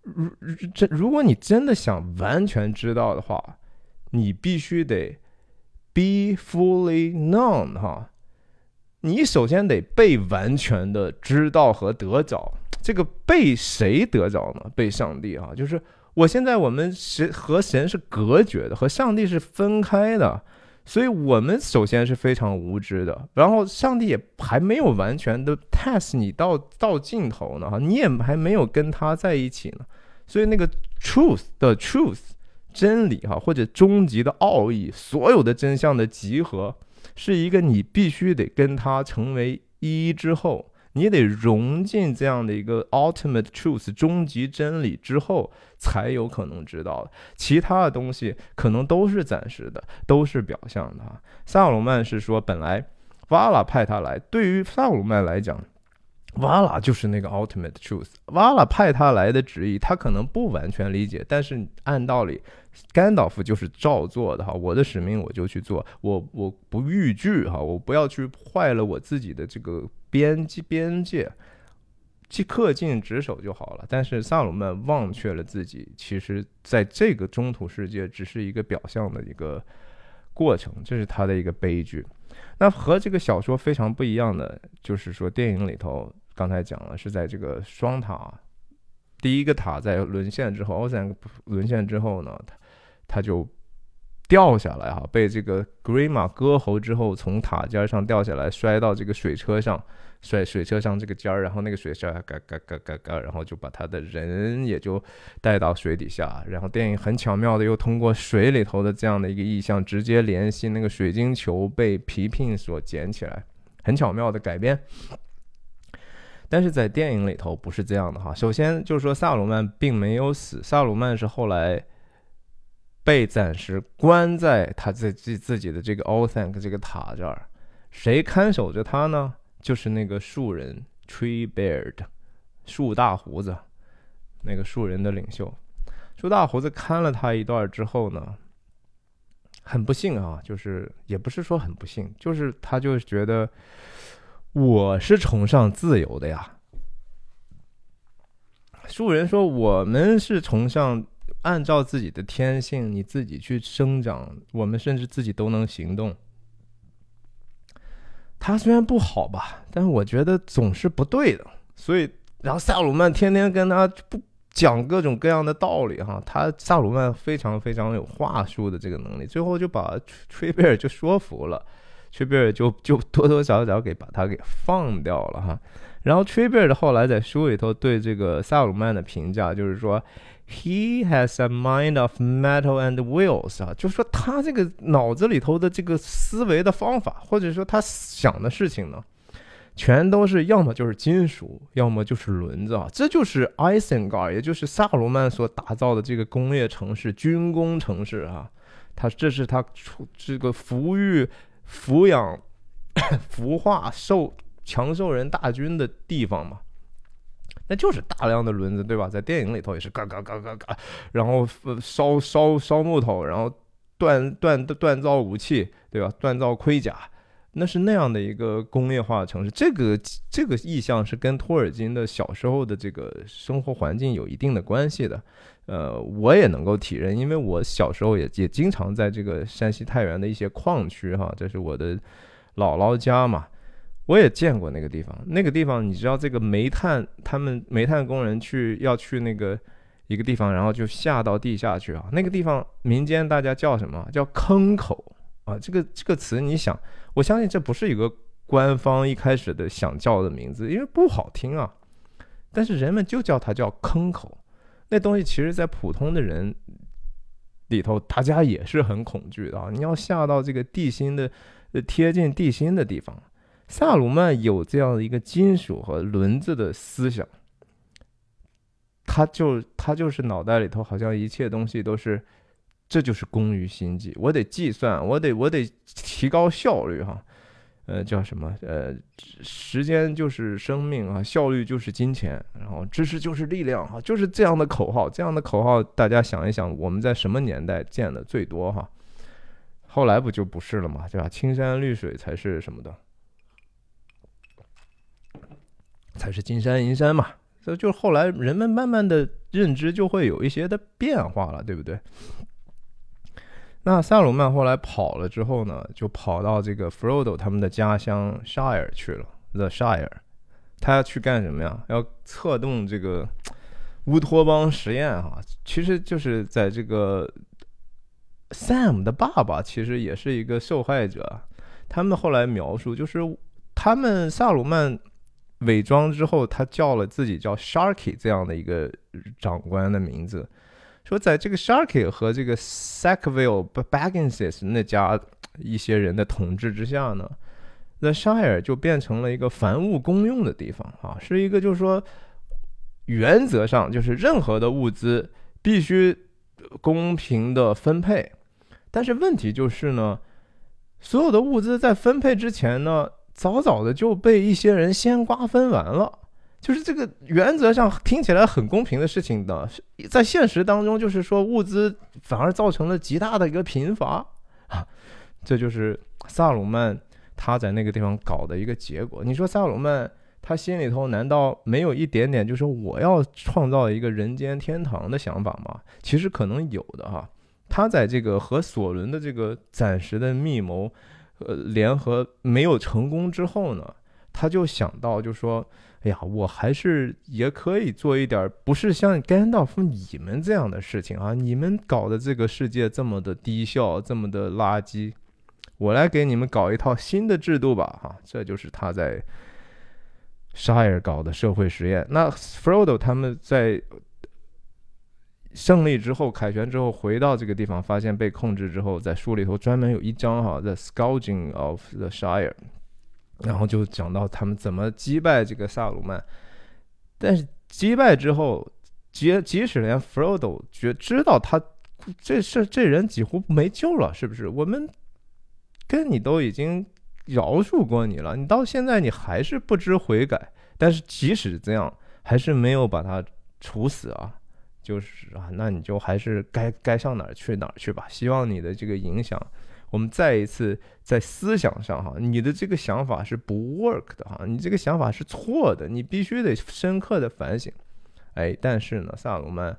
如这如果你真的想完全知道的话，你必须得 be fully known 哈。你首先得被完全的知道和得着，这个被谁得着呢？被上帝啊，就是我现在我们神和神是隔绝的，和上帝是分开的，所以我们首先是非常无知的。然后上帝也还没有完全的 test 你到到尽头呢，哈，你也还没有跟他在一起呢，所以那个 truth 的 truth 真理哈，或者终极的奥义，所有的真相的集合。是一个你必须得跟他成为一之后，你得融进这样的一个 ultimate truth 终极真理之后，才有可能知道的。其他的东西可能都是暂时的，都是表象的。萨鲁曼是说，本来瓦拉派他来，对于萨鲁曼来讲。瓦拉就是那个 ultimate truth。瓦拉派他来的旨意，他可能不完全理解，但是按道理，甘道夫就是照做的哈。我的使命我就去做，我我不逾矩哈，我不要去坏了我自己的这个边界边界，即恪尽职守就好了。但是萨鲁曼忘却了自己，其实在这个中土世界只是一个表象的一个过程，这是他的一个悲剧。那和这个小说非常不一样的，就是说电影里头。刚才讲了，是在这个双塔，第一个塔在沦陷之后，奥三沦陷之后呢，他他就掉下来哈，被这个 Grima 割喉之后，从塔尖上掉下来，摔到这个水车上，摔水车上这个尖儿，然后那个水车嘎嘎嘎嘎嘎，然后就把他的人也就带到水底下，然后电影很巧妙的又通过水里头的这样的一个意象，直接联系那个水晶球被皮聘所捡起来，很巧妙的改编。但是在电影里头不是这样的哈。首先就是说，萨鲁曼并没有死，萨鲁曼是后来被暂时关在他自自自己的这个 Othank 这个塔这儿。谁看守着他呢？就是那个树人 Tree Beard，树大胡子，那个树人的领袖。树大胡子看了他一段之后呢，很不幸啊，就是也不是说很不幸，就是他就觉得。我是崇尚自由的呀。树人说：“我们是崇尚按照自己的天性，你自己去生长。我们甚至自己都能行动。他虽然不好吧，但是我觉得总是不对的。所以，然后萨鲁曼天天跟他不讲各种各样的道理哈。他萨鲁曼非常非常有话术的这个能力，最后就把崔贝尔就说服了。”崔贝尔就就多多少少给把他给放掉了哈，然后崔贝尔后来在书里头对这个萨鲁曼的评价就是说，He has a mind of metal and wheels 啊，就是说他这个脑子里头的这个思维的方法，或者说他想的事情呢，全都是要么就是金属，要么就是轮子啊，这就是艾森加尔，也就是萨鲁曼所打造的这个工业城市、军工城市啊，他这是他出这个抚育。抚养、孵化兽强兽人大军的地方嘛，那就是大量的轮子，对吧？在电影里头也是嘎嘎嘎嘎嘎，然后烧烧烧木头，然后锻锻锻造武器，对吧？锻造盔甲，那是那样的一个工业化城市。这个这个意象是跟托尔金的小时候的这个生活环境有一定的关系的。呃，我也能够体认，因为我小时候也也经常在这个山西太原的一些矿区哈，这是我的姥姥家嘛，我也见过那个地方。那个地方，你知道这个煤炭，他们煤炭工人去要去那个一个地方，然后就下到地下去啊。那个地方民间大家叫什么？叫坑口啊。这个这个词，你想，我相信这不是一个官方一开始的想叫的名字，因为不好听啊。但是人们就叫它叫坑口。那东西其实，在普通的人里头，大家也是很恐惧的啊！你要下到这个地心的、贴近地心的地方，萨鲁曼有这样的一个金属和轮子的思想，他就他就是脑袋里头好像一切东西都是，这就是工于心计，我得计算，我得我得提高效率哈。呃，叫什么？呃，时间就是生命啊，效率就是金钱，然后知识就是力量哈，就是这样的口号。这样的口号，大家想一想，我们在什么年代见的最多哈？后来不就不是了嘛，对吧？青山绿水才是什么的，才是金山银山嘛。这就后来人们慢慢的认知就会有一些的变化了，对不对？那萨鲁曼后来跑了之后呢，就跑到这个 Frodo 他们的家乡 Shire 去了，The Shire。他要去干什么呀？要策动这个乌托邦实验哈。其实就是在这个 Sam 的爸爸其实也是一个受害者。他们后来描述就是他们萨鲁曼伪装之后，他叫了自己叫 Sharky 这样的一个长官的名字。说，在这个 Sharky 和这个 Sackville Bagginses 那家一些人的统治之下呢，The Shire 就变成了一个凡物公用的地方啊，是一个就是说，原则上就是任何的物资必须公平的分配，但是问题就是呢，所有的物资在分配之前呢，早早的就被一些人先瓜分完了。就是这个原则上听起来很公平的事情的，在现实当中，就是说物资反而造成了极大的一个贫乏啊，这就是萨鲁曼他在那个地方搞的一个结果。你说萨鲁曼他心里头难道没有一点点就是我要创造一个人间天堂的想法吗？其实可能有的哈。他在这个和索伦的这个暂时的密谋，呃，联合没有成功之后呢，他就想到就说。哎呀，我还是也可以做一点，不是像甘道夫你们这样的事情啊！你们搞的这个世界这么的低效，这么的垃圾，我来给你们搞一套新的制度吧！哈，这就是他在沙尔搞的社会实验。那 Frodo 他们在胜利之后，凯旋之后回到这个地方，发现被控制之后，在书里头专门有一章哈，The Scourging of the Shire。然后就讲到他们怎么击败这个萨鲁曼，但是击败之后，即即使连 Frodo 觉知道他这事这人几乎没救了，是不是？我们跟你都已经饶恕过你了，你到现在你还是不知悔改。但是即使这样，还是没有把他处死啊，就是啊，那你就还是该该上哪儿去哪儿去吧。希望你的这个影响。我们再一次在思想上哈，你的这个想法是不 work 的哈，你这个想法是错的，你必须得深刻的反省。哎，但是呢，萨鲁曼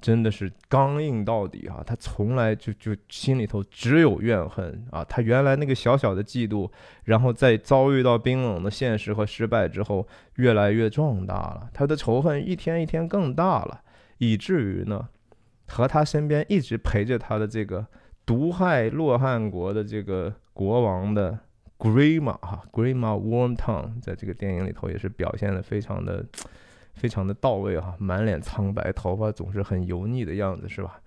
真的是刚硬到底哈，他从来就就心里头只有怨恨啊，他原来那个小小的嫉妒，然后在遭遇到冰冷的现实和失败之后，越来越壮大了，他的仇恨一天一天更大了，以至于呢，和他身边一直陪着他的这个。毒害洛汗国的这个国王的 Grima 哈，Grima Warmtongue，在这个电影里头也是表现的非常的非常的到位哈，满脸苍白，头发总是很油腻的样子是吧？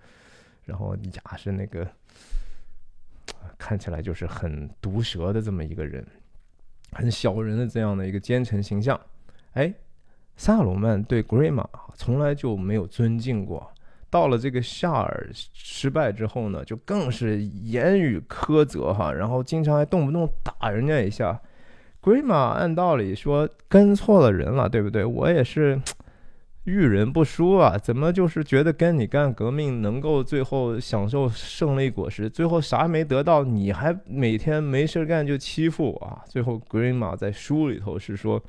然后牙是那个看起来就是很毒舌的这么一个人，很小人的这样的一个奸臣形象。哎，萨鲁曼对 Grima 从来就没有尊敬过。到了这个夏尔失败之后呢，就更是言语苛责哈，然后经常还动不动打人家一下。鬼马按道理说跟错了人了，对不对？我也是 遇人不淑啊，怎么就是觉得跟你干革命能够最后享受胜利果实，最后啥没得到，你还每天没事干就欺负我啊？最后鬼马在书里头是说，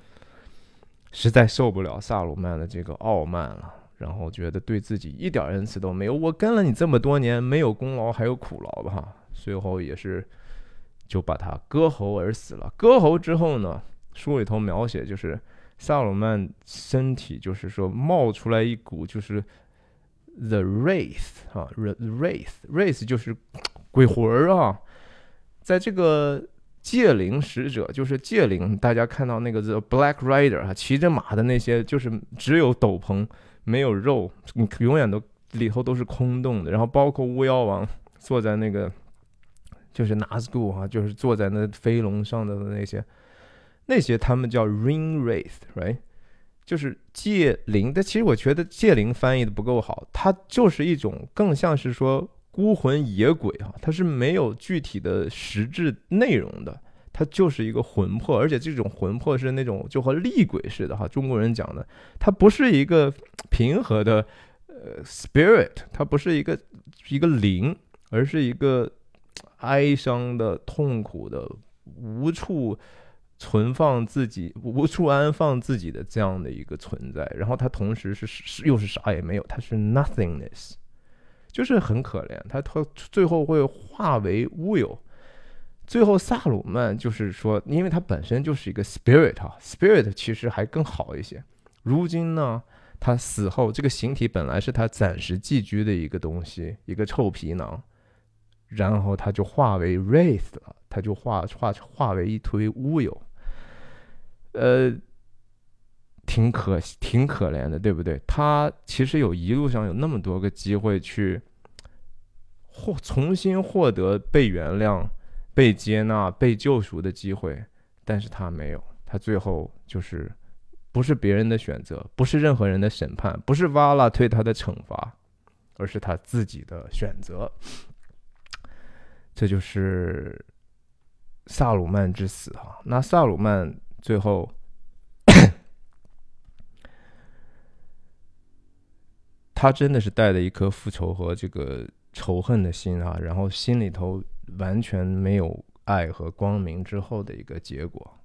实在受不了萨鲁曼的这个傲慢了。然后觉得对自己一点恩赐都没有，我跟了你这么多年，没有功劳还有苦劳吧？最后也是就把他割喉而死了。割喉之后呢，书里头描写就是萨鲁曼身体就是说冒出来一股就是 the wraith 啊，wraith wraith 就是鬼魂儿啊，在这个戒灵使者就是戒灵，大家看到那个 The Black Rider 啊，骑着马的那些就是只有斗篷。没有肉，你永远都里头都是空洞的。然后包括巫妖王坐在那个，就是 Nazgul 哈，就是坐在那飞龙上的那些，那些他们叫 Ring Wraith，right？就是戒灵。但其实我觉得戒灵翻译的不够好，它就是一种更像是说孤魂野鬼哈，它是没有具体的实质内容的。它就是一个魂魄，而且这种魂魄是那种就和厉鬼似的哈。中国人讲的，它不是一个平和的呃 spirit，它不是一个一个灵，而是一个哀伤的、痛苦的、无处存放自己、无处安放自己的这样的一个存在。然后它同时是是又是啥也没有，它是 nothingness，就是很可怜。他他最后会化为乌有。最后，萨鲁曼就是说，因为他本身就是一个 spirit 啊，spirit 其实还更好一些。如今呢，他死后，这个形体本来是他暂时寄居的一个东西，一个臭皮囊，然后他就化为 wraith 了，他就化化化为一堆乌有，呃，挺可挺可怜的，对不对？他其实有一路上有那么多个机会去获重新获得被原谅。被接纳、被救赎的机会，但是他没有，他最后就是不是别人的选择，不是任何人的审判，不是瓦拉对他的惩罚，而是他自己的选择。这就是萨鲁曼之死哈。那萨鲁曼最后，他真的是带着一颗复仇和这个仇恨的心啊，然后心里头。完全没有爱和光明之后的一个结果，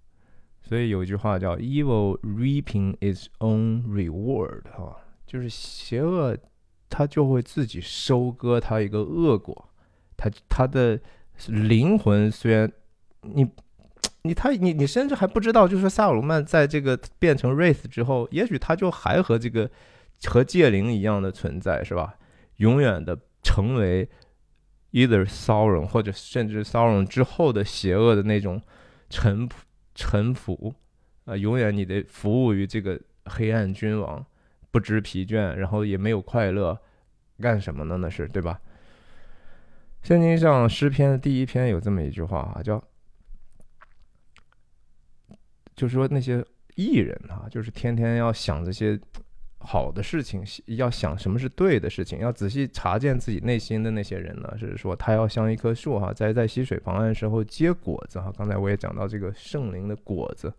所以有一句话叫 “evil reaping its own reward”，哈，就是邪恶，它就会自己收割它一个恶果。它它的灵魂虽然你你他你你甚至还不知道，就是说萨鲁曼在这个变成 race 之后，也许他就还和这个和戒灵一样的存在，是吧？永远的成为。either Sauron 或者甚至 Sauron 之后的邪恶的那种臣服臣服啊，永远你得服务于这个黑暗君王，不知疲倦，然后也没有快乐，干什么呢？那是对吧？圣经上诗篇的第一篇有这么一句话啊，叫就是说那些艺人啊，就是天天要想这些。好的事情要想什么是对的事情，要仔细查见自己内心的那些人呢？是说他要像一棵树哈，栽在溪水旁岸时候结果子哈。刚才我也讲到这个圣灵的果子，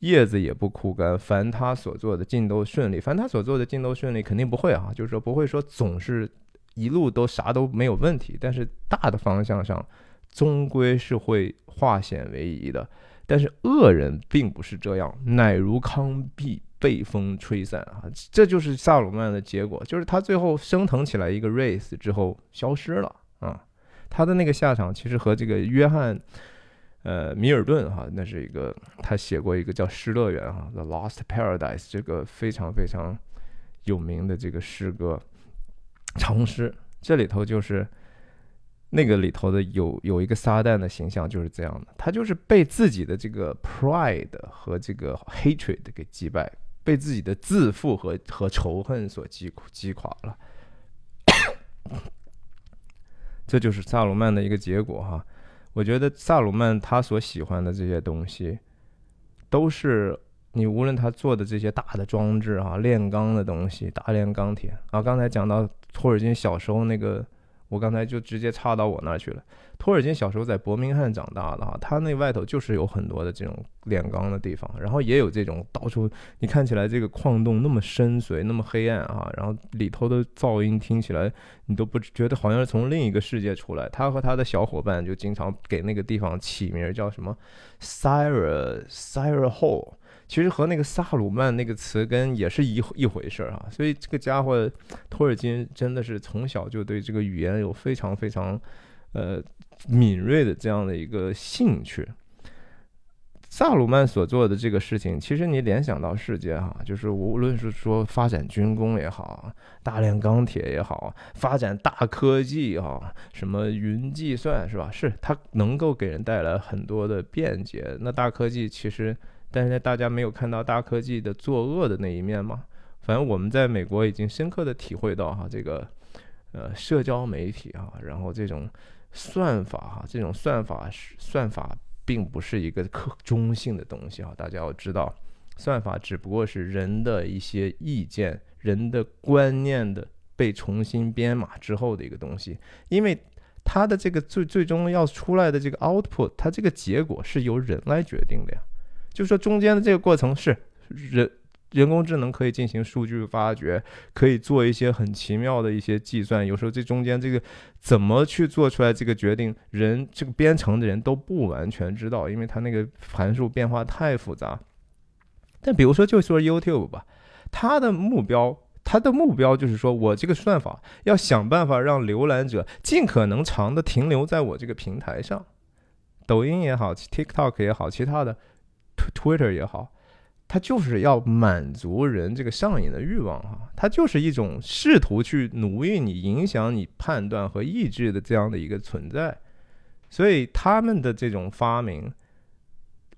叶子也不枯干，凡他所做的尽都顺利。凡他所做的尽都顺利，肯定不会啊，就是说不会说总是一路都啥都没有问题，但是大的方向上终归是会化险为夷的。但是恶人并不是这样，乃如糠秕。被风吹散啊，这就是萨鲁曼的结果，就是他最后升腾起来一个 race 之后消失了啊。他的那个下场其实和这个约翰，呃，米尔顿哈，那是一个他写过一个叫《失乐园》哈，《The Lost Paradise》这个非常非常有名的这个诗歌长诗，这里头就是那个里头的有有一个撒旦的形象就是这样的，他就是被自己的这个 pride 和这个 hatred 给击败。被自己的自负和和仇恨所击击垮了，这就是萨鲁曼的一个结果哈。我觉得萨鲁曼他所喜欢的这些东西，都是你无论他做的这些大的装置啊，炼钢的东西，大炼钢铁啊。刚才讲到托尔金小时候那个。我刚才就直接插到我那儿去了。托尔金小时候在伯明翰长大的哈，他那外头就是有很多的这种炼钢的地方，然后也有这种到处你看起来这个矿洞那么深邃、那么黑暗啊，然后里头的噪音听起来你都不觉得好像是从另一个世界出来。他和他的小伙伴就经常给那个地方起名叫什么 Sire Sire Hole。其实和那个萨鲁曼那个词根也是一一回事儿啊，所以这个家伙托尔金真的是从小就对这个语言有非常非常呃敏锐的这样的一个兴趣。萨鲁曼所做的这个事情，其实你联想到世界哈，就是无论是说发展军工也好，大炼钢铁也好，发展大科技哈，什么云计算是吧？是它能够给人带来很多的便捷。那大科技其实。但是大家没有看到大科技的作恶的那一面吗？反正我们在美国已经深刻的体会到哈，这个呃社交媒体哈，然后这种算法哈，这种算法是算法并不是一个可中性的东西哈，大家要知道，算法只不过是人的一些意见、人的观念的被重新编码之后的一个东西，因为它的这个最最终要出来的这个 output，它这个结果是由人来决定的呀。就说中间的这个过程是人人工智能可以进行数据发掘，可以做一些很奇妙的一些计算。有时候这中间这个怎么去做出来这个决定，人这个编程的人都不完全知道，因为它那个函数变化太复杂。但比如说就说 YouTube 吧，它的目标。它的目标就是说，我这个算法要想办法让浏览者尽可能长的停留在我这个平台上，抖音也好，TikTok 也好，其他的 Twitter 也好，它就是要满足人这个上瘾的欲望哈，它就是一种试图去奴役你、影响你判断和意志的这样的一个存在，所以他们的这种发明。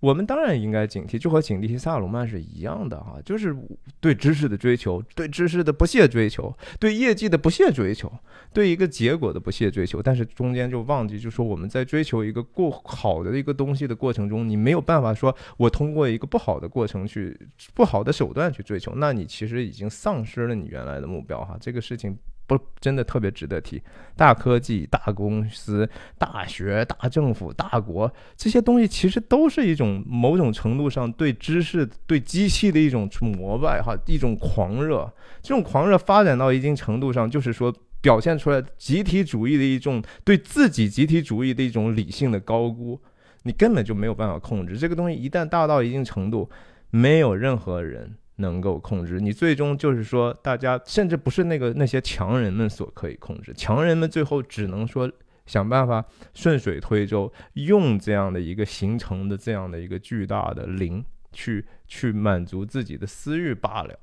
我们当然应该警惕，就和警惕萨鲁曼是一样的哈，就是对知识的追求，对知识的不懈追求，对业绩的不懈追求，对一个结果的不懈追求。但是中间就忘记，就说我们在追求一个过好的一个东西的过程中，你没有办法说我通过一个不好的过程去不好的手段去追求，那你其实已经丧失了你原来的目标哈。这个事情。不，真的特别值得提。大科技、大公司、大学、大政府、大国这些东西，其实都是一种某种程度上对知识、对机器的一种膜拜，哈，一种狂热。这种狂热发展到一定程度上，就是说表现出来集体主义的一种对自己集体主义的一种理性的高估，你根本就没有办法控制这个东西。一旦大到一定程度，没有任何人。能够控制你，最终就是说，大家甚至不是那个那些强人们所可以控制。强人们最后只能说想办法顺水推舟，用这样的一个形成的这样的一个巨大的零去去满足自己的私欲罢了。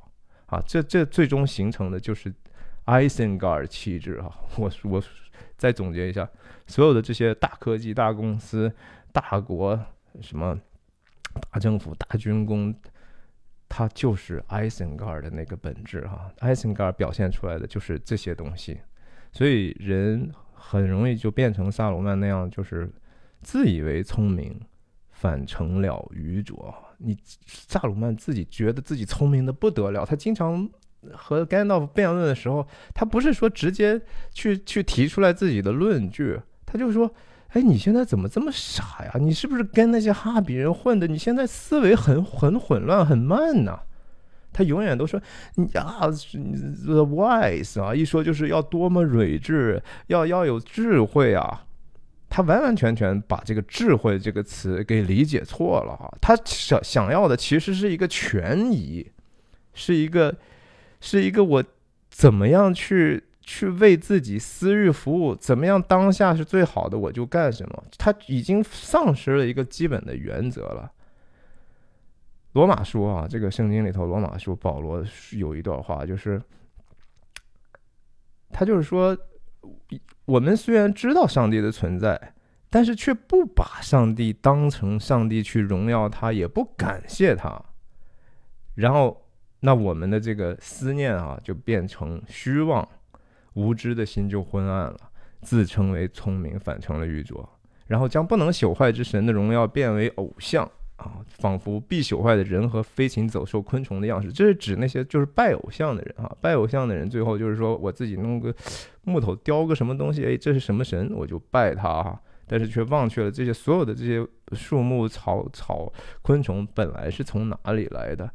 啊，这这最终形成的就是艾森格尔气质啊！我我再总结一下，所有的这些大科技、大公司、大国，什么大政府、大军工。它就是艾森格尔的那个本质哈，艾森格尔表现出来的就是这些东西，所以人很容易就变成萨鲁曼那样，就是自以为聪明，反成了愚拙。你萨鲁曼自己觉得自己聪明的不得了，他经常和甘道夫辩论的时候，他不是说直接去去提出来自己的论据，他就说。哎，你现在怎么这么傻呀？你是不是跟那些哈比人混的？你现在思维很很混乱，很慢呢。他永远都说你啊，the wise 啊，一说就是要多么睿智，要要有智慧啊。他完完全全把这个智慧这个词给理解错了哈。他想想要的其实是一个权宜，是一个是一个我怎么样去。去为自己私欲服务，怎么样当下是最好的，我就干什么。他已经丧失了一个基本的原则了。罗马书啊，这个圣经里头，罗马书保罗有一段话，就是他就是说，我们虽然知道上帝的存在，但是却不把上帝当成上帝去荣耀他，也不感谢他。然后，那我们的这个思念啊，就变成虚妄。无知的心就昏暗了，自称为聪明，反成了愚拙，然后将不能朽坏之神的荣耀变为偶像啊，仿佛必朽坏的人和飞禽走兽、昆虫的样式。这是指那些就是拜偶像的人啊，拜偶像的人最后就是说我自己弄个木头雕个什么东西，哎，这是什么神，我就拜他哈，但是却忘却了这些所有的这些树木、草草、昆虫本来是从哪里来的。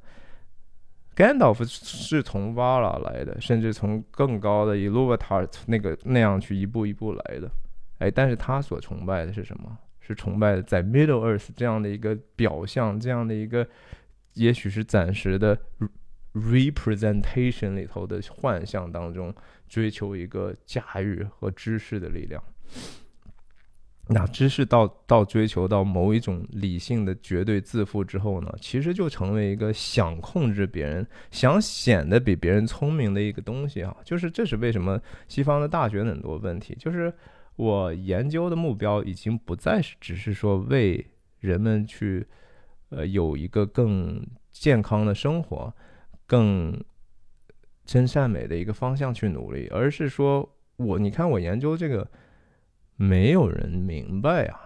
Gandalf 是从 Vala 来的，甚至从更高的 Eluvirt 那个那样去一步一步来的，哎，但是他所崇拜的是什么？是崇拜的在 Middle Earth 这样的一个表象，这样的一个也许是暂时的 representation 里头的幻象当中，追求一个驾驭和知识的力量。那知识到到追求到某一种理性的绝对自负之后呢，其实就成为一个想控制别人、想显得比别人聪明的一个东西啊。就是这是为什么西方的大学很多问题，就是我研究的目标已经不再是只是说为人们去，呃，有一个更健康的生活、更真善美的一个方向去努力，而是说我你看我研究这个。没有人明白呀！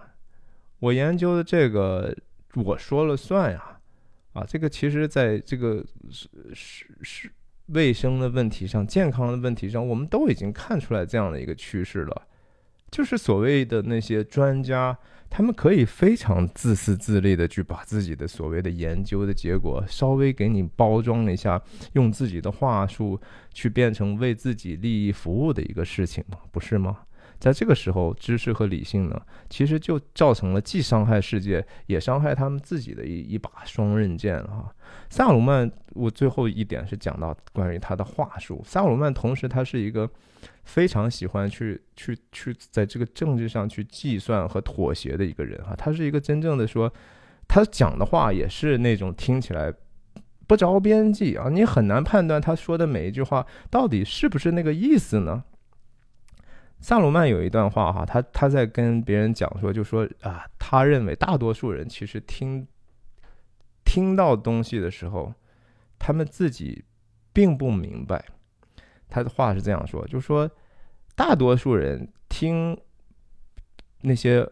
我研究的这个，我说了算呀！啊，这个其实在这个是是是卫生的问题上、健康的问题上，我们都已经看出来这样的一个趋势了。就是所谓的那些专家，他们可以非常自私自利的去把自己的所谓的研究的结果稍微给你包装一下，用自己的话术去变成为自己利益服务的一个事情吗？不是吗？在这个时候，知识和理性呢，其实就造成了既伤害世界，也伤害他们自己的一一把双刃剑啊。萨鲁曼，我最后一点是讲到关于他的话术。萨鲁曼同时他是一个非常喜欢去去去在这个政治上去计算和妥协的一个人哈。他是一个真正的说，他讲的话也是那种听起来不着边际啊，你很难判断他说的每一句话到底是不是那个意思呢？萨鲁曼有一段话哈，他他在跟别人讲说，就说啊，他认为大多数人其实听听到东西的时候，他们自己并不明白。他的话是这样说，就说大多数人听那些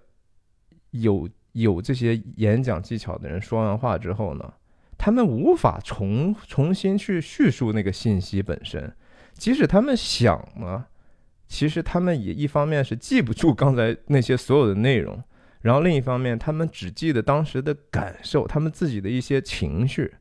有有这些演讲技巧的人说完话之后呢，他们无法重重新去叙述那个信息本身，即使他们想呢。其实他们也一方面是记不住刚才那些所有的内容，然后另一方面他们只记得当时的感受，他们自己的一些情绪，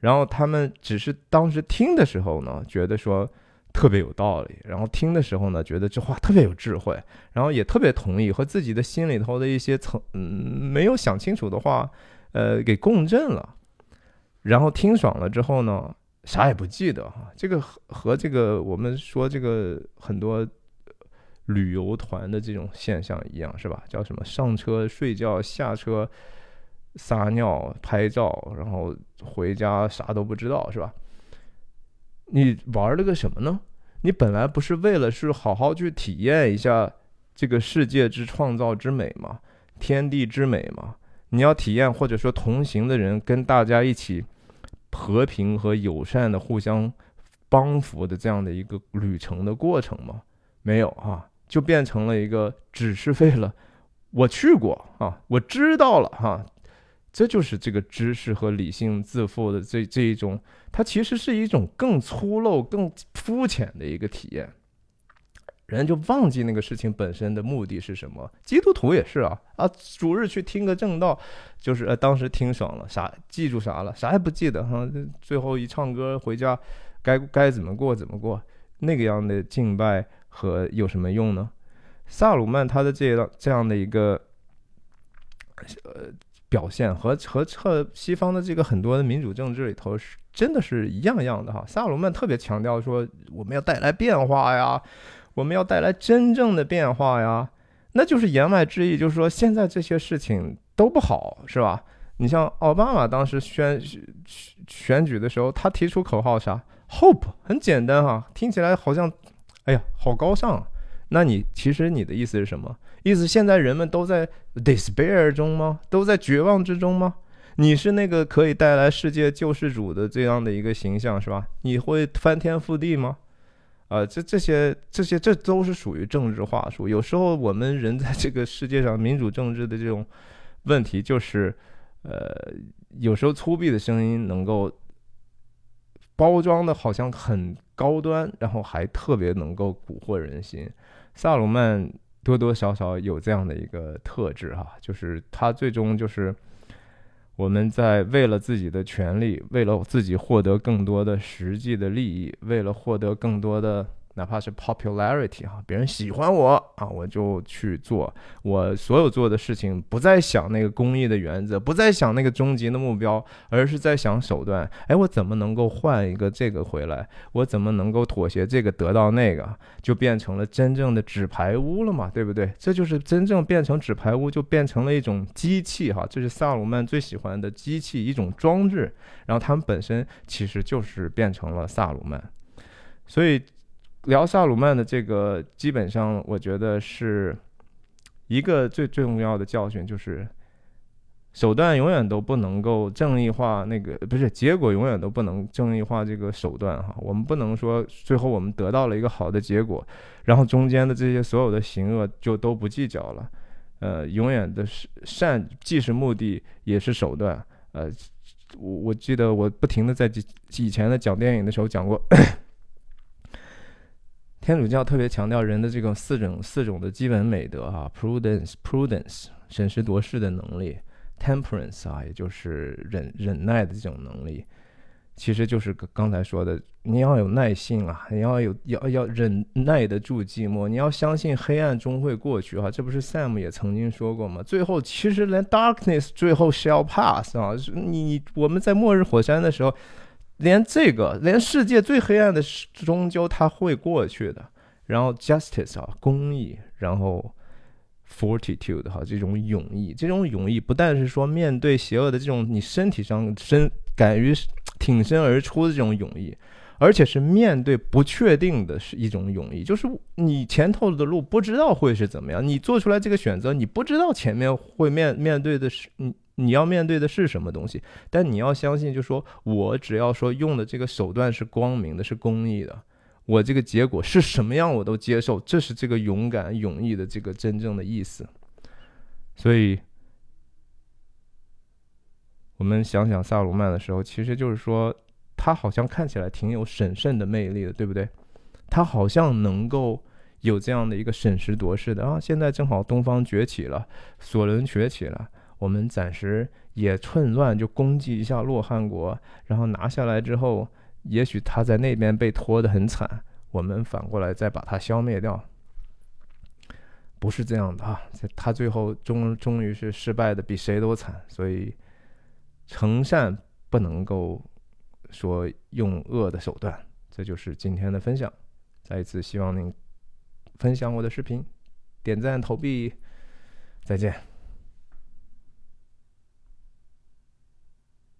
然后他们只是当时听的时候呢，觉得说特别有道理，然后听的时候呢，觉得这话特别有智慧，然后也特别同意和自己的心里头的一些层嗯没有想清楚的话，呃给共振了，然后听爽了之后呢。啥也不记得哈，这个和和这个我们说这个很多旅游团的这种现象一样，是吧？叫什么？上车睡觉，下车撒尿拍照，然后回家啥都不知道，是吧？你玩了个什么呢？你本来不是为了是好好去体验一下这个世界之创造之美吗？天地之美吗？你要体验，或者说同行的人跟大家一起。和平和友善的互相帮扶的这样的一个旅程的过程吗？没有啊，就变成了一个只是为了我去过啊，我知道了哈，这就是这个知识和理性自负的这这一种，它其实是一种更粗陋、更肤浅的一个体验。人就忘记那个事情本身的目的是什么。基督徒也是啊啊，主日去听个正道，就是呃当时听爽了，啥记住啥了，啥也不记得哈。最后一唱歌回家，该该怎么过怎么过，那个样的敬拜和有什么用呢？萨鲁曼他的这样这样的一个呃表现和和和西方的这个很多的民主政治里头是真的是一样样的哈。萨鲁曼特别强调说我们要带来变化呀。我们要带来真正的变化呀，那就是言外之意，就是说现在这些事情都不好，是吧？你像奥巴马当时选选举的时候，他提出口号啥？Hope，很简单哈，听起来好像，哎呀，好高尚。那你其实你的意思是什么？意思现在人们都在 despair 中吗？都在绝望之中吗？你是那个可以带来世界救世主的这样的一个形象是吧？你会翻天覆地吗？啊，这这些这些这都是属于政治话术。有时候我们人在这个世界上，民主政治的这种问题，就是，呃，有时候粗鄙的声音能够包装的好像很高端，然后还特别能够蛊惑人心。萨鲁曼多多少少有这样的一个特质哈，就是他最终就是。我们在为了自己的权利，为了自己获得更多的实际的利益，为了获得更多的。哪怕是 popularity 哈，别人喜欢我啊，我就去做我所有做的事情，不再想那个公益的原则，不再想那个终极的目标，而是在想手段。哎，我怎么能够换一个这个回来？我怎么能够妥协这个得到那个？就变成了真正的纸牌屋了嘛，对不对？这就是真正变成纸牌屋，就变成了一种机器哈，这是萨鲁曼最喜欢的机器，一种装置。然后他们本身其实就是变成了萨鲁曼，所以。聊萨鲁曼的这个，基本上我觉得是一个最最重要的教训，就是手段永远都不能够正义化，那个不是结果永远都不能正义化这个手段哈。我们不能说最后我们得到了一个好的结果，然后中间的这些所有的行恶就都不计较了。呃，永远的是善既是目的也是手段。呃，我我记得我不停的在以前的讲电影的时候讲过。天主教特别强调人的这种四种四种的基本美德啊，prudence prudence 审时度势的能力，temperance 啊，也就是忍忍耐的这种能力，其实就是刚才说的，你要有耐性啊，你要有要要忍耐得住寂寞，你要相信黑暗终会过去啊，这不是 Sam 也曾经说过吗？最后其实连 darkness 最后 shall pass 啊，你你我们在末日火山的时候。连这个，连世界最黑暗的终究它会过去的。然后 justice 啊，公义，然后 fortitude 哈，这种勇毅，这种勇毅不但是说面对邪恶的这种你身体上身敢于挺身而出的这种勇毅，而且是面对不确定的是一种勇毅，就是你前头的路不知道会是怎么样，你做出来这个选择，你不知道前面会面面对的是你。你要面对的是什么东西？但你要相信，就说我只要说用的这个手段是光明的，是公义的，我这个结果是什么样我都接受。这是这个勇敢、勇毅的这个真正的意思。所以，我们想想萨鲁曼的时候，其实就是说，他好像看起来挺有审慎的魅力的，对不对？他好像能够有这样的一个审时度势的啊！现在正好东方崛起了，索伦崛起了。我们暂时也趁乱就攻击一下洛汗国，然后拿下来之后，也许他在那边被拖得很惨，我们反过来再把他消灭掉。不是这样的啊，他最后终终于是失败的比谁都惨，所以成善不能够说用恶的手段。这就是今天的分享，再一次希望您分享我的视频，点赞投币，再见。